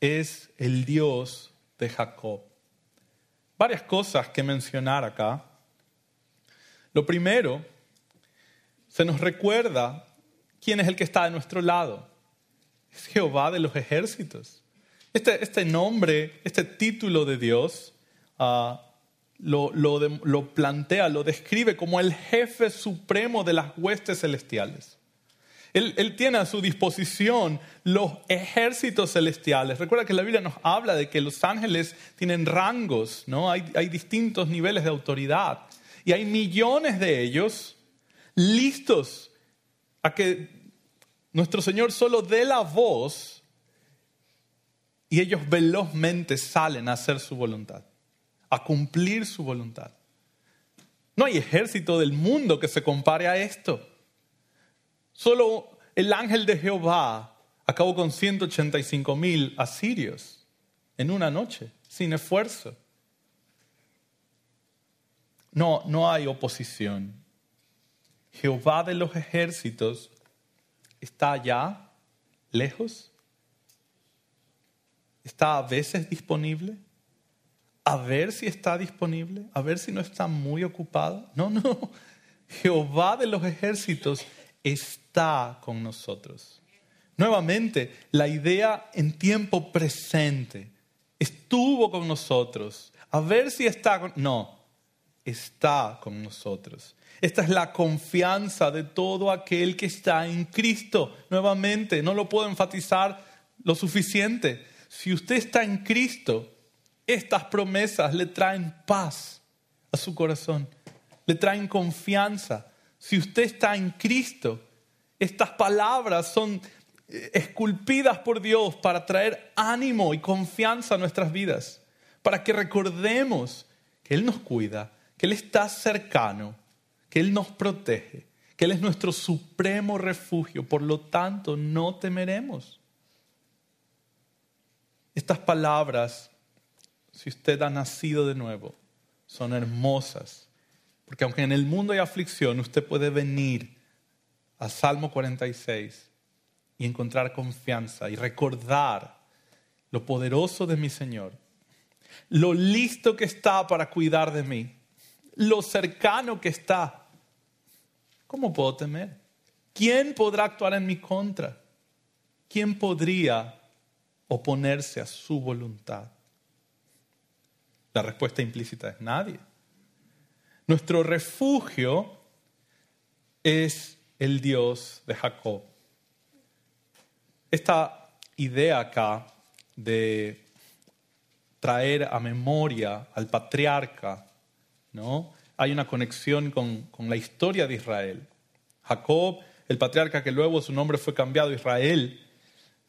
es el Dios de Jacob. Varias cosas que mencionar acá. Lo primero, se nos recuerda quién es el que está de nuestro lado. Es Jehová de los ejércitos. Este, este nombre, este título de Dios, ah, lo, lo plantea, lo describe como el jefe supremo de las huestes celestiales. Él, tiene a su disposición los ejércitos celestiales. Recuerda que la Biblia nos habla de que los ángeles tienen rangos, ¿no? Hay, hay distintos niveles de autoridad. Y hay millones de ellos listos a que nuestro Señor solo dé la voz y ellos velozmente salen a hacer su voluntad, a cumplir su voluntad. No hay ejército del mundo que se compare a esto. Solo el ángel de Jehová acabó con 185 mil asirios en una noche, sin esfuerzo. No, no hay oposición. Jehová de los ejércitos está allá, lejos. Está a veces disponible. A ver si está disponible. A ver si no está muy ocupado. No, no. Jehová de los ejércitos está con nosotros. Nuevamente, la idea en tiempo presente. Estuvo con nosotros. A ver si está con... No, está con nosotros. Esta es la confianza de todo aquel que está en Cristo. Nuevamente, no lo puedo enfatizar lo suficiente. Si usted está en Cristo, estas promesas le traen paz a su corazón, le traen confianza, si usted está en Cristo, estas palabras son eh, esculpidas por Dios para traer ánimo y confianza a nuestras vidas, para que recordemos que Él nos cuida, que Él está cercano, que Él nos protege, que Él es nuestro supremo refugio, por lo tanto no temeremos. Estas palabras, si usted ha nacido de nuevo, son hermosas, porque aunque en el mundo hay aflicción, usted puede venir al Salmo 46 y encontrar confianza y recordar lo poderoso de mi Señor, lo listo que está para cuidar de mí, lo cercano que está. ¿Cómo puedo temer? ¿Quién podrá actuar en mi contra? ¿Quién podría oponerse a su voluntad? La respuesta implícita es nadie. Nuestro refugio es el Dios de Jacob. Esta idea acá de traer a memoria al patriarca, ¿no? Hay una conexión con, la historia de Israel. Jacob, el patriarca que luego su nombre fue cambiado Israel,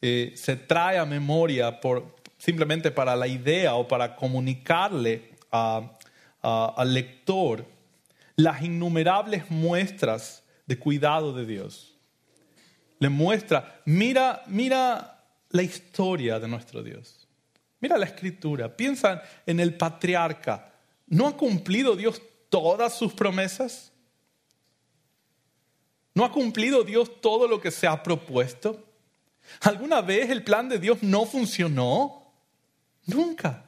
eh, se trae a memoria por, simplemente para la idea o para comunicarle al lector las innumerables muestras de cuidado de Dios. Le muestra, mira, mira la historia de nuestro Dios. Mira la escritura, piensa en el patriarca. ¿No ha cumplido Dios todas sus promesas? ¿No ha cumplido Dios todo lo que se ha propuesto? ¿Alguna vez el plan de Dios no funcionó? Nunca.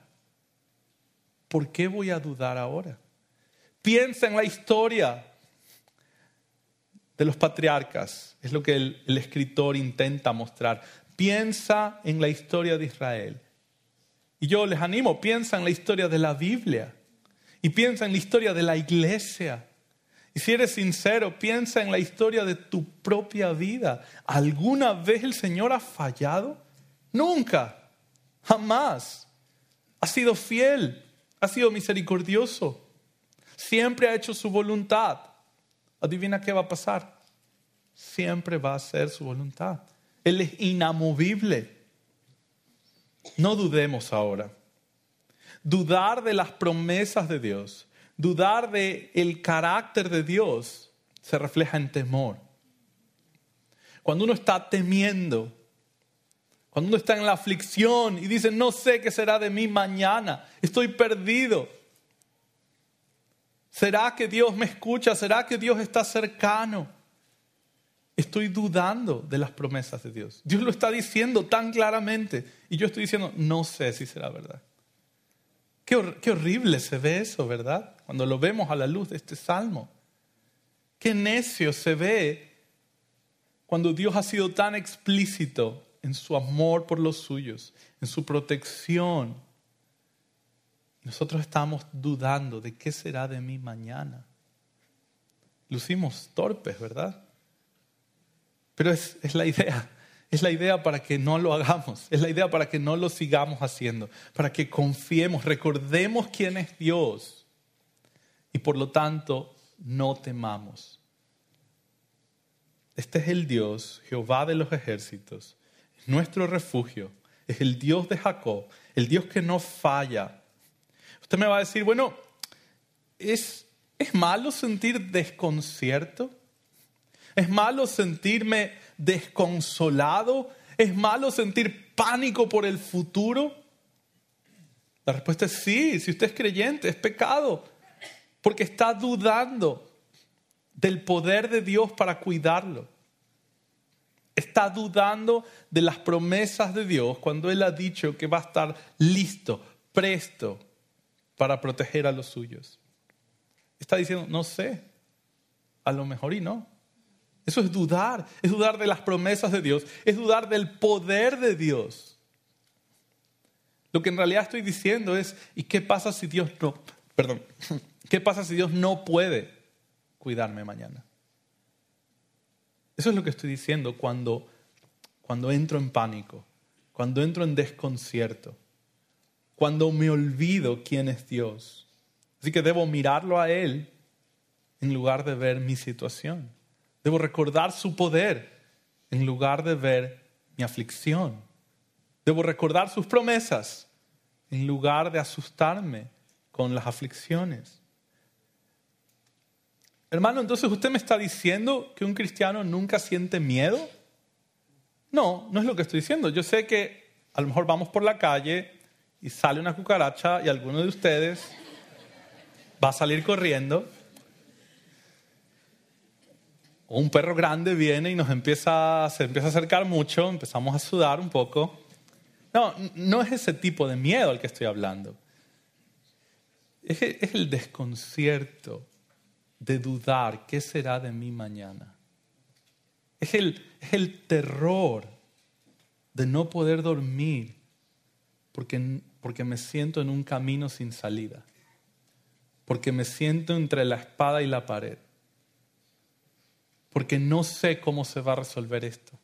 ¿Por qué voy a dudar ahora? Piensa en la historia de los patriarcas. Es lo que el, escritor intenta mostrar. Piensa en la historia de Israel. Y yo les animo, piensa en la historia de la Biblia. Y piensa en la historia de la iglesia. Y si eres sincero, piensa en la historia de tu propia vida. ¿Alguna vez el Señor ha fallado? Nunca, jamás. Ha sido fiel, ha sido misericordioso. Siempre ha hecho su voluntad. Adivina qué va a pasar. Siempre va a ser su voluntad. Él es inamovible. No dudemos ahora. Dudar de las promesas de Dios, dudar de el carácter de Dios se refleja en temor. Cuando uno está temiendo, cuando uno está en la aflicción y dice, no sé qué será de mí mañana, estoy perdido. ¿Será que Dios me escucha? ¿Será que Dios está cercano? Estoy dudando de las promesas de Dios. Dios lo está diciendo tan claramente y yo estoy diciendo, no sé si será verdad. Qué, horrible se ve eso, ¿verdad? Cuando lo vemos a la luz de este salmo. Qué necio se ve cuando Dios ha sido tan explícito en su amor por los suyos, en su protección, nosotros estamos dudando de qué será de mí mañana. Lucimos torpes, ¿verdad? Pero es, la idea. Es la idea para que no lo hagamos. Es la idea para que no lo sigamos haciendo. Para que confiemos, recordemos quién es Dios. Y por lo tanto, no temamos. Este es el Dios, Jehová de los ejércitos. nuestro refugio. Es el Dios de Jacob. El Dios que no falla Usted me va a decir, bueno, ¿es, ¿es malo sentir desconcierto? ¿Es malo sentirme desconsolado? ¿Es malo sentir pánico por el futuro? La respuesta es sí, si usted es creyente, es pecado, porque está dudando del poder de Dios para cuidarlo. Está dudando de las promesas de Dios cuando Él ha dicho que va a estar listo, presto para proteger a los suyos. Está diciendo, no sé, a lo mejor y no. Eso es dudar, es dudar de las promesas de Dios, es dudar del poder de Dios. Lo que en realidad estoy diciendo es, ¿y qué pasa si Dios no, perdón, qué pasa si Dios no puede cuidarme mañana? Eso es lo que estoy diciendo cuando, cuando entro en pánico, cuando entro en desconcierto, cuando me olvido quién es Dios. Así que debo mirarlo a Él en lugar de ver mi situación. Debo recordar su poder en lugar de ver mi aflicción. Debo recordar sus promesas en lugar de asustarme con las aflicciones. Hermano, entonces usted me está diciendo que un cristiano nunca siente miedo. No, no es lo que estoy diciendo. Yo sé que a lo mejor vamos por la calle y sale una cucaracha y alguno de ustedes va a salir corriendo. Un perro grande viene y nos empieza, se empieza a acercar mucho, empezamos a sudar un poco. No, no es ese tipo de miedo al que estoy hablando. Es, es el desconcierto de dudar qué será de mí mañana. Es el, es el terror de no poder dormir porque, porque me siento en un camino sin salida, porque me siento entre la espada y la pared, porque no sé cómo se va a resolver esto.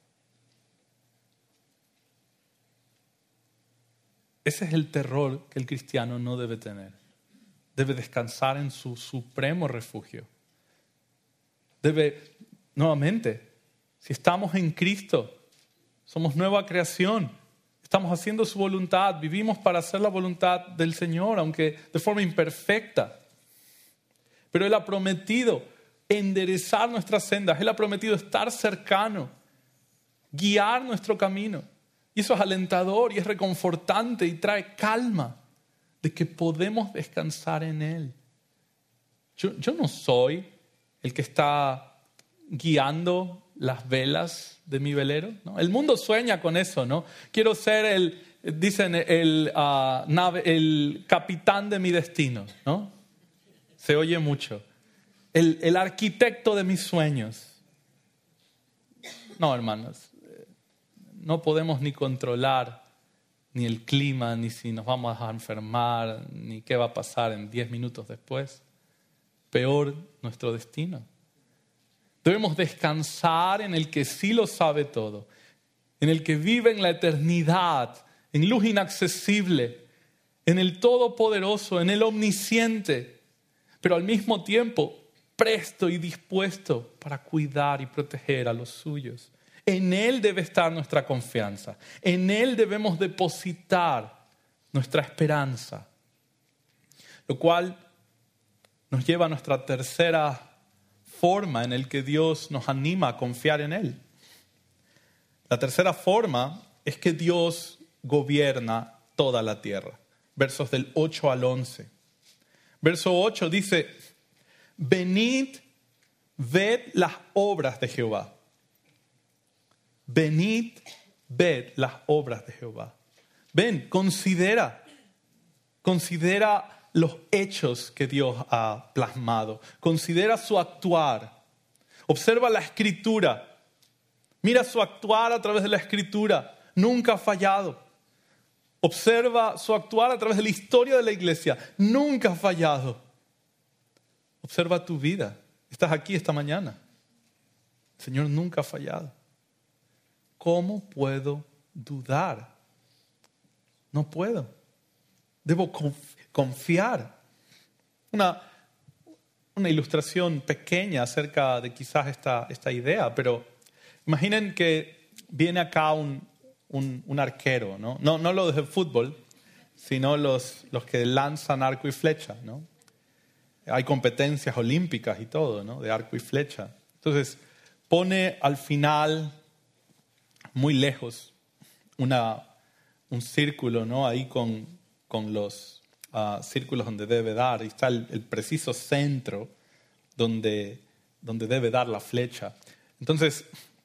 Ese es el terror que el cristiano no debe tener. Debe descansar en su supremo refugio. Debe, nuevamente, si estamos en Cristo, somos nueva creación, estamos haciendo su voluntad, vivimos para hacer la voluntad del Señor, aunque de forma imperfecta. Pero Él ha prometido enderezar nuestras sendas, Él ha prometido estar cercano, guiar nuestro camino. Y eso es alentador y es reconfortante y trae calma de que podemos descansar en Él. Yo, no soy el que está guiando las velas de mi velero. El mundo sueña con eso, ¿no? Quiero ser el, dicen, el, ah, el capitán de mi destino, ¿no? Se oye mucho. El, el arquitecto de mis sueños. No, hermanos, no podemos ni controlar ni el clima, ni si nos vamos a enfermar, ni qué va a pasar en diez minutos después. Peor nuestro destino. Debemos descansar en el que sí lo sabe todo, en el que vive en la eternidad, en luz inaccesible, en el todopoderoso, en el omnisciente, pero al mismo tiempo presto y dispuesto para cuidar y proteger a los suyos. En Él debe estar nuestra confianza, en Él debemos depositar nuestra esperanza, lo cual nos lleva a nuestra tercera forma en el que Dios nos anima a confiar en Él. La tercera forma es que Dios gobierna toda la tierra. Versos del 8 al 11. Verso 8 dice, venid, ved las obras de Jehová. Venid, ved las obras de Jehová. Ven, considera, considera los hechos que Dios ha plasmado. Considera su actuar. Observa la escritura. Mira su actuar a través de la escritura. Nunca ha fallado. Observa su actuar a través de la historia de la iglesia. Nunca ha fallado. Observa tu vida. Estás aquí esta mañana. El Señor nunca ha fallado. ¿Cómo puedo dudar? No puedo. Debo confiar. Una, una ilustración pequeña acerca de quizás esta, esta idea, pero imaginen que viene acá un, un, arquero, ¿no? ¿no? No los de fútbol, sino los, los que lanzan arco y flecha, ¿no? Hay competencias olímpicas y todo, ¿no? De arco y flecha. Entonces, pone al final, muy lejos, una, un círculo, ¿no? Ahí con, con los, círculos donde debe dar, y está el, preciso centro donde, donde debe dar la flecha. Entonces,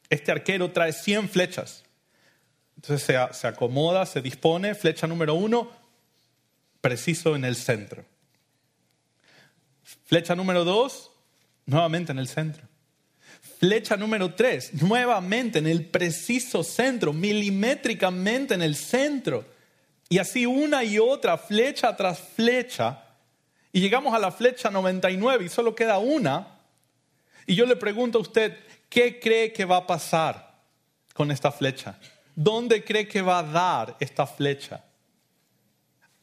este arquero trae 100 flechas. Entonces se, se acomoda, se dispone, flecha número uno, preciso en el centro. Flecha número dos, nuevamente en el centro. Flecha número tres, nuevamente en el preciso centro, milimétricamente en el centro. Y así una y otra, flecha tras flecha. Y llegamos a la flecha 99 y solo queda una. Y yo le pregunto a usted, ¿qué cree que va a pasar con esta flecha? ¿Dónde cree que va a dar esta flecha?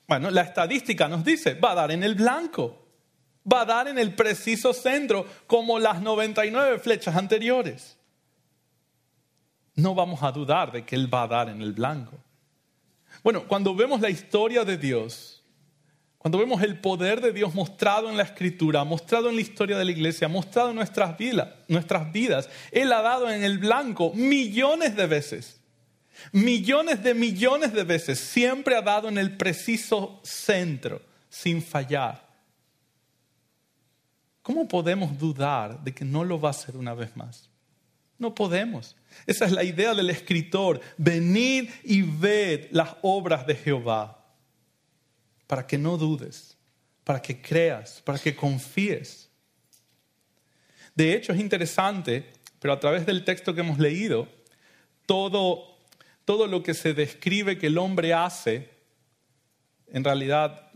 Bueno, la estadística nos dice, va a dar en el blanco, va a dar en el preciso centro, como las 99 flechas anteriores. No vamos a dudar de que Él va a dar en el blanco. Bueno, cuando vemos la historia de Dios, cuando vemos el poder de Dios mostrado en la Escritura, mostrado en la historia de la iglesia, mostrado en nuestras vidas, nuestras vidas, Él ha dado en el blanco millones de veces, millones de millones de veces, siempre ha dado en el preciso centro, sin fallar. ¿Cómo podemos dudar de que no lo va a hacer una vez más? No podemos. Esa es la idea del escritor. Venid y ved las obras de Jehová para que no dudes, para que creas, para que confíes. De hecho, es interesante, pero a través del texto que hemos leído, todo, todo lo que se describe que el hombre hace, en realidad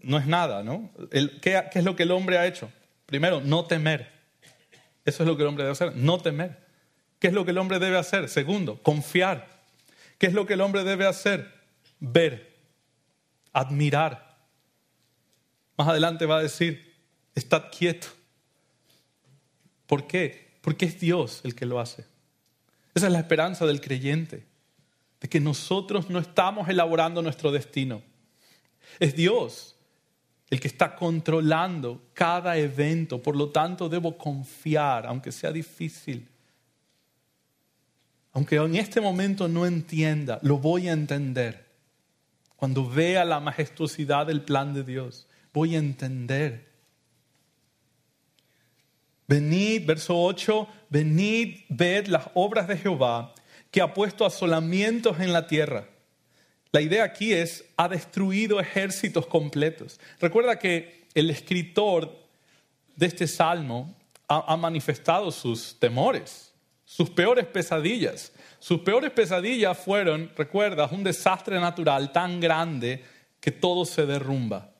no es nada, ¿no? ¿qué, ¿Qué es lo que el hombre ha hecho? Primero, no temer. Eso es lo que el hombre debe hacer, no temer. ¿Qué es lo que el hombre debe hacer? Segundo, confiar. ¿Qué es lo que el hombre debe hacer? Ver admirar. Más adelante va a decir, estad quieto. ¿Por qué? Porque es Dios el que lo hace. Esa es la esperanza del creyente, de que nosotros no estamos elaborando nuestro destino. Es Dios el que está controlando cada evento, por lo tanto debo confiar, aunque sea difícil. Aunque en este momento no entienda, lo voy a entender cuando vea la majestuosidad del plan de Dios, voy a entender. Venid, verso 8, venid, ved las obras de Jehová que ha puesto asolamientos en la tierra. La idea aquí es, ha destruido ejércitos completos. Recuerda que el escritor de este salmo ha, manifestado sus temores, sus peores pesadillas. Sus peores pesadillas fueron, recuerdas, un desastre natural tan grande que todo se derrumba.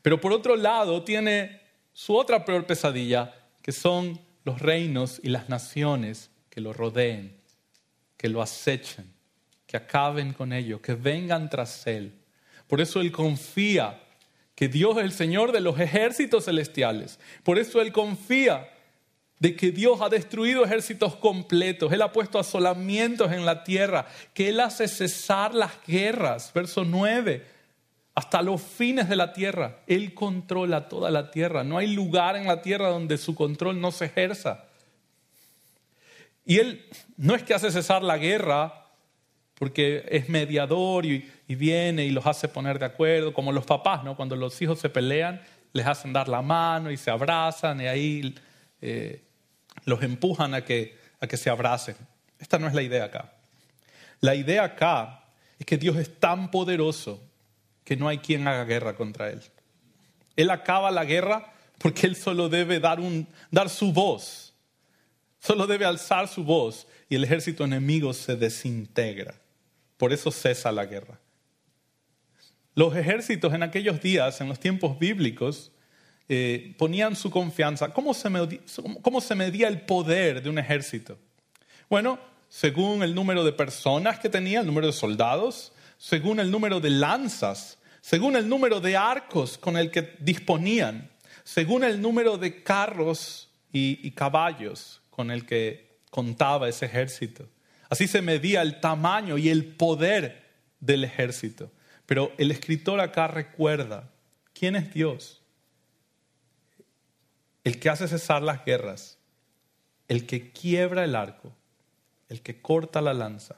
Pero por otro lado tiene su otra peor pesadilla, que son los reinos y las naciones que lo rodeen, que lo acechen, que acaben con ello, que vengan tras él. Por eso él confía que Dios es el Señor de los ejércitos celestiales. Por eso él confía de que Dios ha destruido ejércitos completos, Él ha puesto asolamientos en la tierra, que Él hace cesar las guerras, verso 9, hasta los fines de la tierra. Él controla toda la tierra, no hay lugar en la tierra donde su control no se ejerza. Y Él no es que hace cesar la guerra porque es mediador y, viene y los hace poner de acuerdo, como los papás, ¿no? Cuando los hijos se pelean, les hacen dar la mano y se abrazan y ahí... Eh, los empujan a que, a que se abracen. Esta no es la idea acá. La idea acá es que Dios es tan poderoso que no hay quien haga guerra contra Él. Él acaba la guerra porque Él solo debe dar, un, dar su voz, solo debe alzar su voz y el ejército enemigo se desintegra. Por eso cesa la guerra. Los ejércitos en aquellos días, en los tiempos bíblicos, eh, ponían su confianza. ¿Cómo se, medía, ¿Cómo el poder de un ejército? Bueno, según el número de personas que tenía, el número de soldados, según el número de lanzas, según el número de arcos con el que disponían, según el número de carros y caballos con el que contaba ese ejército. Así se medía el tamaño y el poder del ejército. Pero el escritor acá recuerda, ¿quién es Dios? el que hace cesar las guerras, el que quiebra el arco, el que corta la lanza,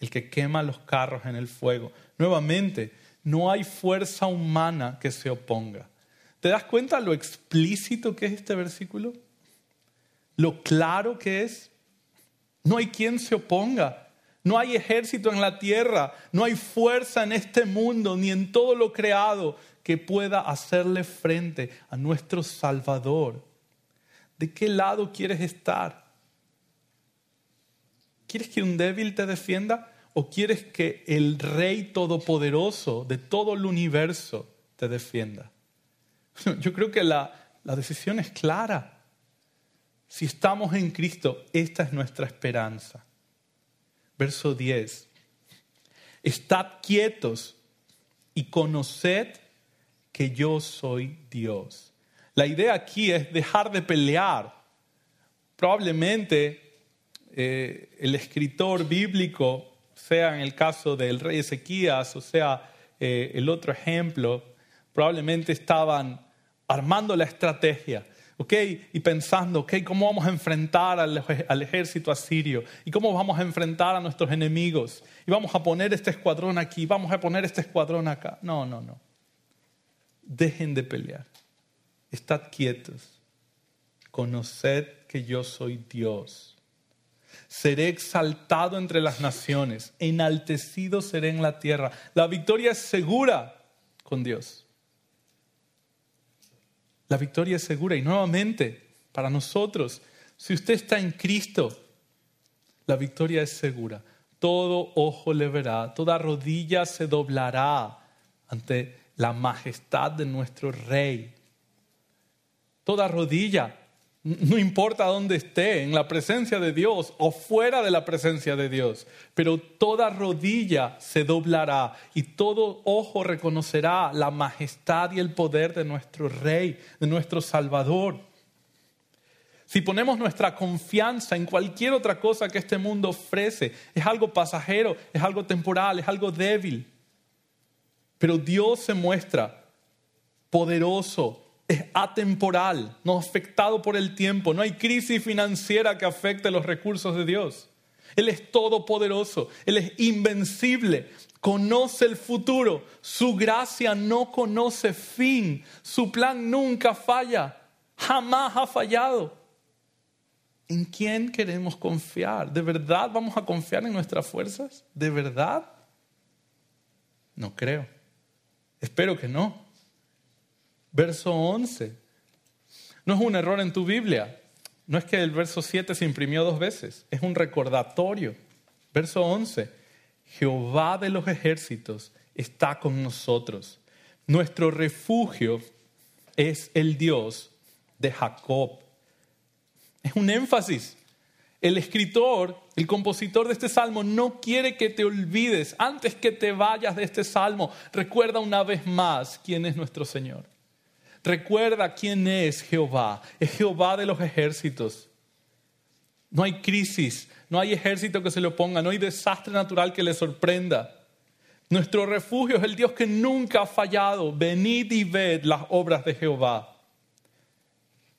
el que quema los carros en el fuego. Nuevamente, no hay fuerza humana que se oponga. ¿Te das cuenta lo explícito que es este versículo? Lo claro que es. No hay quien se oponga. No hay ejército en la tierra. No hay fuerza en este mundo ni en todo lo creado que pueda hacerle frente a nuestro Salvador. ¿De qué lado quieres estar? ¿Quieres que un débil te defienda o quieres que el Rey Todopoderoso de todo el universo te defienda? Yo creo que la, la decisión es clara. Si estamos en Cristo, esta es nuestra esperanza. Verso 10. Estad quietos y conoced que yo soy Dios. La idea aquí es dejar de pelear. Probablemente eh, el escritor bíblico, sea en el caso del rey Ezequías o sea eh, el otro ejemplo, probablemente estaban armando la estrategia, ¿ok? Y pensando, ¿ok? ¿Cómo vamos a enfrentar al, ejército asirio? ¿Y cómo vamos a enfrentar a nuestros enemigos? Y vamos a poner este escuadrón aquí, vamos a poner este escuadrón acá. No, no, no. Dejen de pelear. Estad quietos. Conoced que yo soy Dios. Seré exaltado entre las naciones, enaltecido seré en la tierra. La victoria es segura con Dios. La victoria es segura y nuevamente, para nosotros, si usted está en Cristo, la victoria es segura. Todo ojo le verá, toda rodilla se doblará ante la majestad de nuestro Rey. Toda rodilla no importa dónde esté, en la presencia de Dios o fuera de la presencia de Dios, pero toda rodilla se doblará y todo ojo reconocerá la majestad y el poder de nuestro Rey, de nuestro Salvador. Si ponemos nuestra confianza en cualquier otra cosa que este mundo ofrece, es algo pasajero, es algo temporal, es algo débil. Pero Dios se muestra poderoso, es atemporal, no afectado por el tiempo. No hay crisis financiera que afecte los recursos de Dios. Él es todopoderoso, Él es invencible, conoce el futuro, su gracia no conoce fin, su plan nunca falla, jamás ha fallado. ¿En quién queremos confiar? ¿De verdad vamos a confiar en nuestras fuerzas? ¿De verdad? No creo. Espero que no. Verso 11. No es un error en tu Biblia. No es que el verso 7 se imprimió dos veces. Es un recordatorio. Verso 11. Jehová de los ejércitos está con nosotros. Nuestro refugio es el Dios de Jacob. Es un énfasis. El escritor, el compositor de este salmo no quiere que te olvides. Antes que te vayas de este salmo, recuerda una vez más quién es nuestro Señor. Recuerda quién es Jehová. Es Jehová de los ejércitos. No hay crisis, no hay ejército que se le oponga, no hay desastre natural que le sorprenda. Nuestro refugio es el Dios que nunca ha fallado. Venid y ved las obras de Jehová.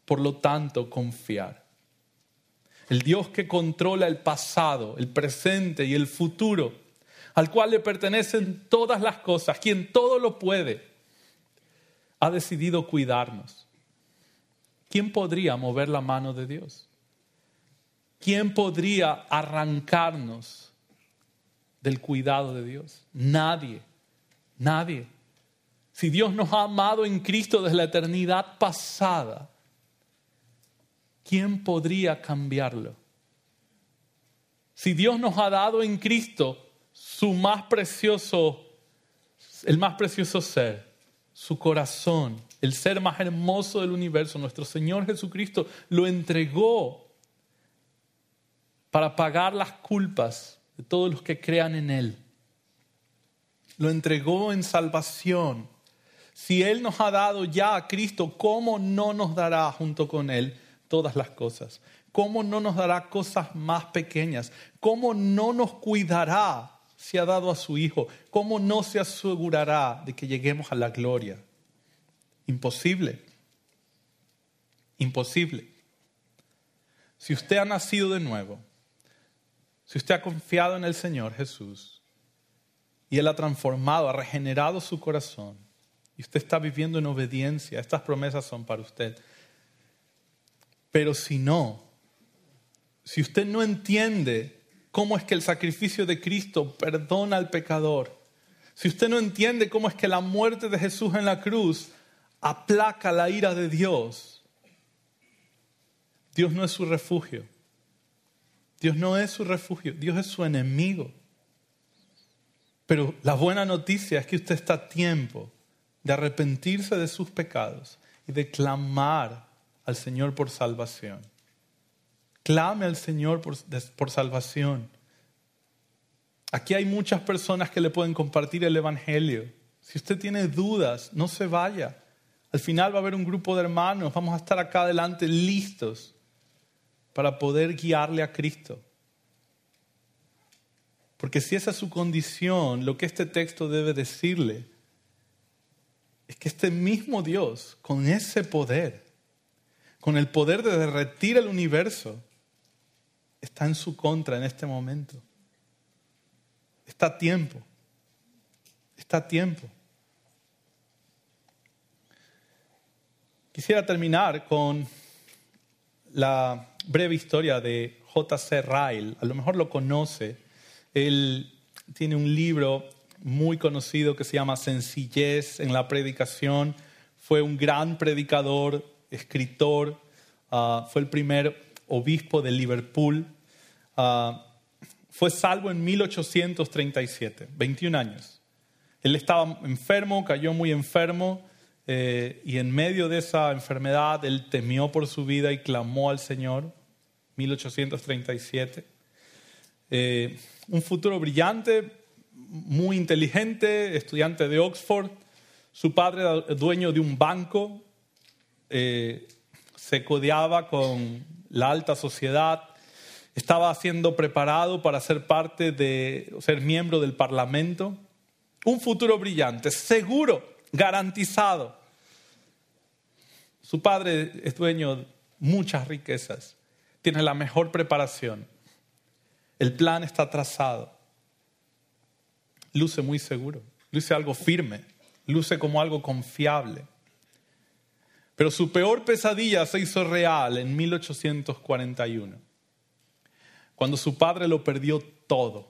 Por lo tanto, confiar. El Dios que controla el pasado, el presente y el futuro, al cual le pertenecen todas las cosas, quien todo lo puede ha decidido cuidarnos. ¿Quién podría mover la mano de Dios? ¿Quién podría arrancarnos del cuidado de Dios? Nadie, nadie. Si Dios nos ha amado en Cristo desde la eternidad pasada, ¿quién podría cambiarlo? Si Dios nos ha dado en Cristo su más precioso, el más precioso ser, su corazón, el ser más hermoso del universo, nuestro Señor Jesucristo, lo entregó para pagar las culpas de todos los que crean en Él. Lo entregó en salvación. Si Él nos ha dado ya a Cristo, ¿cómo no nos dará junto con Él todas las cosas? ¿Cómo no nos dará cosas más pequeñas? ¿Cómo no nos cuidará se ha dado a su Hijo, ¿cómo no se asegurará de que lleguemos a la gloria? Imposible. Imposible. Si usted ha nacido de nuevo, si usted ha confiado en el Señor Jesús y Él ha transformado, ha regenerado su corazón y usted está viviendo en obediencia, estas promesas son para usted. Pero si no, si usted no entiende cómo es que el sacrificio de Cristo perdona al pecador, si usted no entiende cómo es que la muerte de Jesús en la cruz aplaca la ira de Dios, Dios no es su refugio. Dios no es su refugio, Dios es su enemigo. Pero la buena noticia es que usted está a tiempo de arrepentirse de sus pecados y de clamar al Señor por salvación. Clame al Señor por, salvación. Aquí hay muchas personas que le pueden compartir el Evangelio. Si usted tiene dudas, no se vaya. Al final va a haber un grupo de hermanos, vamos a estar acá adelante listos para poder guiarle a Cristo. Porque si esa es su condición, lo que este texto debe decirle es que este mismo Dios, con ese poder, con el poder de derretir el universo, está en su contra en este momento. Está a tiempo. Está a tiempo. Quisiera terminar con la breve historia de J.C. Ryle. A lo mejor lo conoce. Él tiene un libro muy conocido que se llama Sencillez en la predicación. Fue un gran predicador, escritor, ah, fue el primer obispo de Liverpool. Ah, fue salvo en 1837, 21 años. Él estaba enfermo, cayó muy enfermo eh, y en medio de esa enfermedad él temió por su vida y clamó al Señor, 1837. Eh, un futuro brillante, muy inteligente, estudiante de Oxford. Su padre dueño de un banco, eh, se codeaba con la alta sociedad, estaba siendo preparado para ser parte de, ser miembro del Parlamento. Un futuro brillante, seguro, garantizado. Su padre es dueño de muchas riquezas, tiene la mejor preparación. El plan está trazado. Luce muy seguro, luce algo firme, luce como algo confiable. Pero su peor pesadilla se hizo real en 1841, cuando su padre lo perdió todo,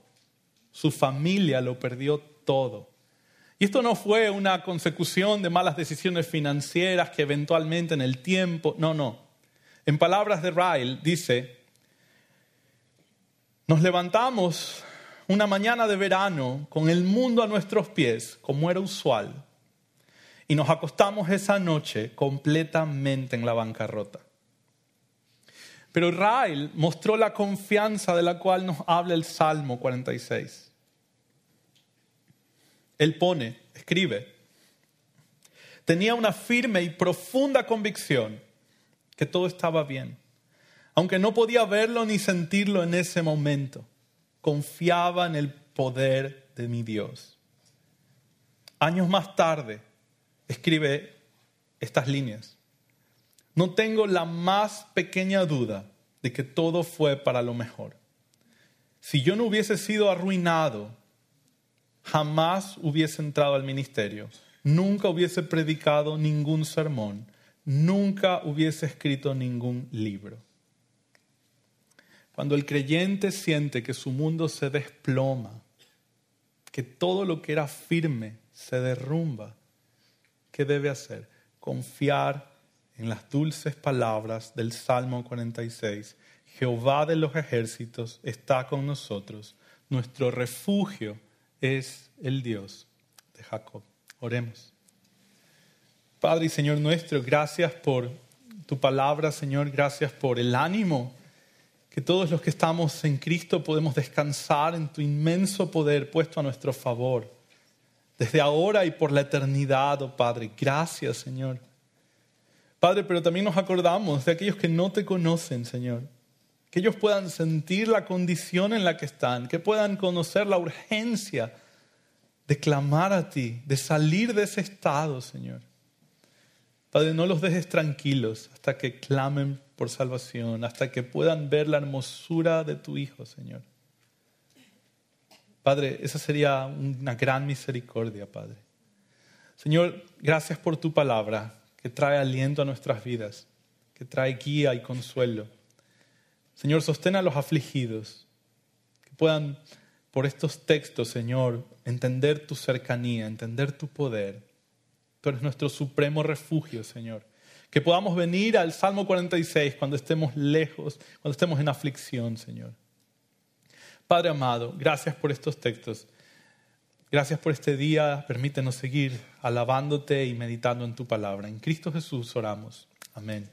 su familia lo perdió todo. Y esto no fue una consecución de malas decisiones financieras que eventualmente en el tiempo, no, no. En palabras de Ryle dice, nos levantamos una mañana de verano con el mundo a nuestros pies, como era usual, y nos acostamos esa noche completamente en la bancarrota. Pero Ryle mostró la confianza de la cual nos habla el Salmo 46. Él pone, escribe, tenía una firme y profunda convicción que todo estaba bien aunque no podía verlo ni sentirlo en ese momento, confiaba en el poder de mi Dios. Años más tarde, escribe estas líneas. No tengo la más pequeña duda de que todo fue para lo mejor. Si yo no hubiese sido arruinado, jamás hubiese entrado al ministerio, nunca hubiese predicado ningún sermón, nunca hubiese escrito ningún libro. Cuando el creyente siente que su mundo se desploma, que todo lo que era firme se derrumba, ¿qué debe hacer? Confiar en las dulces palabras del Salmo 46. Jehová de los ejércitos está con nosotros. Nuestro refugio es el Dios de Jacob. Oremos. Padre y Señor nuestro, gracias por tu palabra, Señor. Gracias por el ánimo que todos los que estamos en Cristo podemos descansar en tu inmenso poder puesto a nuestro favor, desde ahora y por la eternidad, oh Padre. Gracias, Señor. Padre, pero también nos acordamos de aquellos que no te conocen, Señor. Que ellos puedan sentir la condición en la que están, que puedan conocer la urgencia de clamar a ti, de salir de ese estado, Señor. Padre, no los dejes tranquilos hasta que clamen por salvación, hasta que puedan ver la hermosura de tu Hijo, Señor. Padre, esa sería una gran misericordia, Padre. Señor, gracias por tu palabra que trae aliento a nuestras vidas, que trae guía y consuelo. Señor, sostén a los afligidos, que puedan por estos textos, Señor, entender tu cercanía, entender tu poder Tú eres nuestro supremo refugio, Señor. Que podamos venir al Salmo 46 cuando estemos lejos, cuando estemos en aflicción, Señor. Padre amado, gracias por estos textos. Gracias por este día. Permítenos seguir alabándote y meditando en tu palabra. En Cristo Jesús oramos. Amén.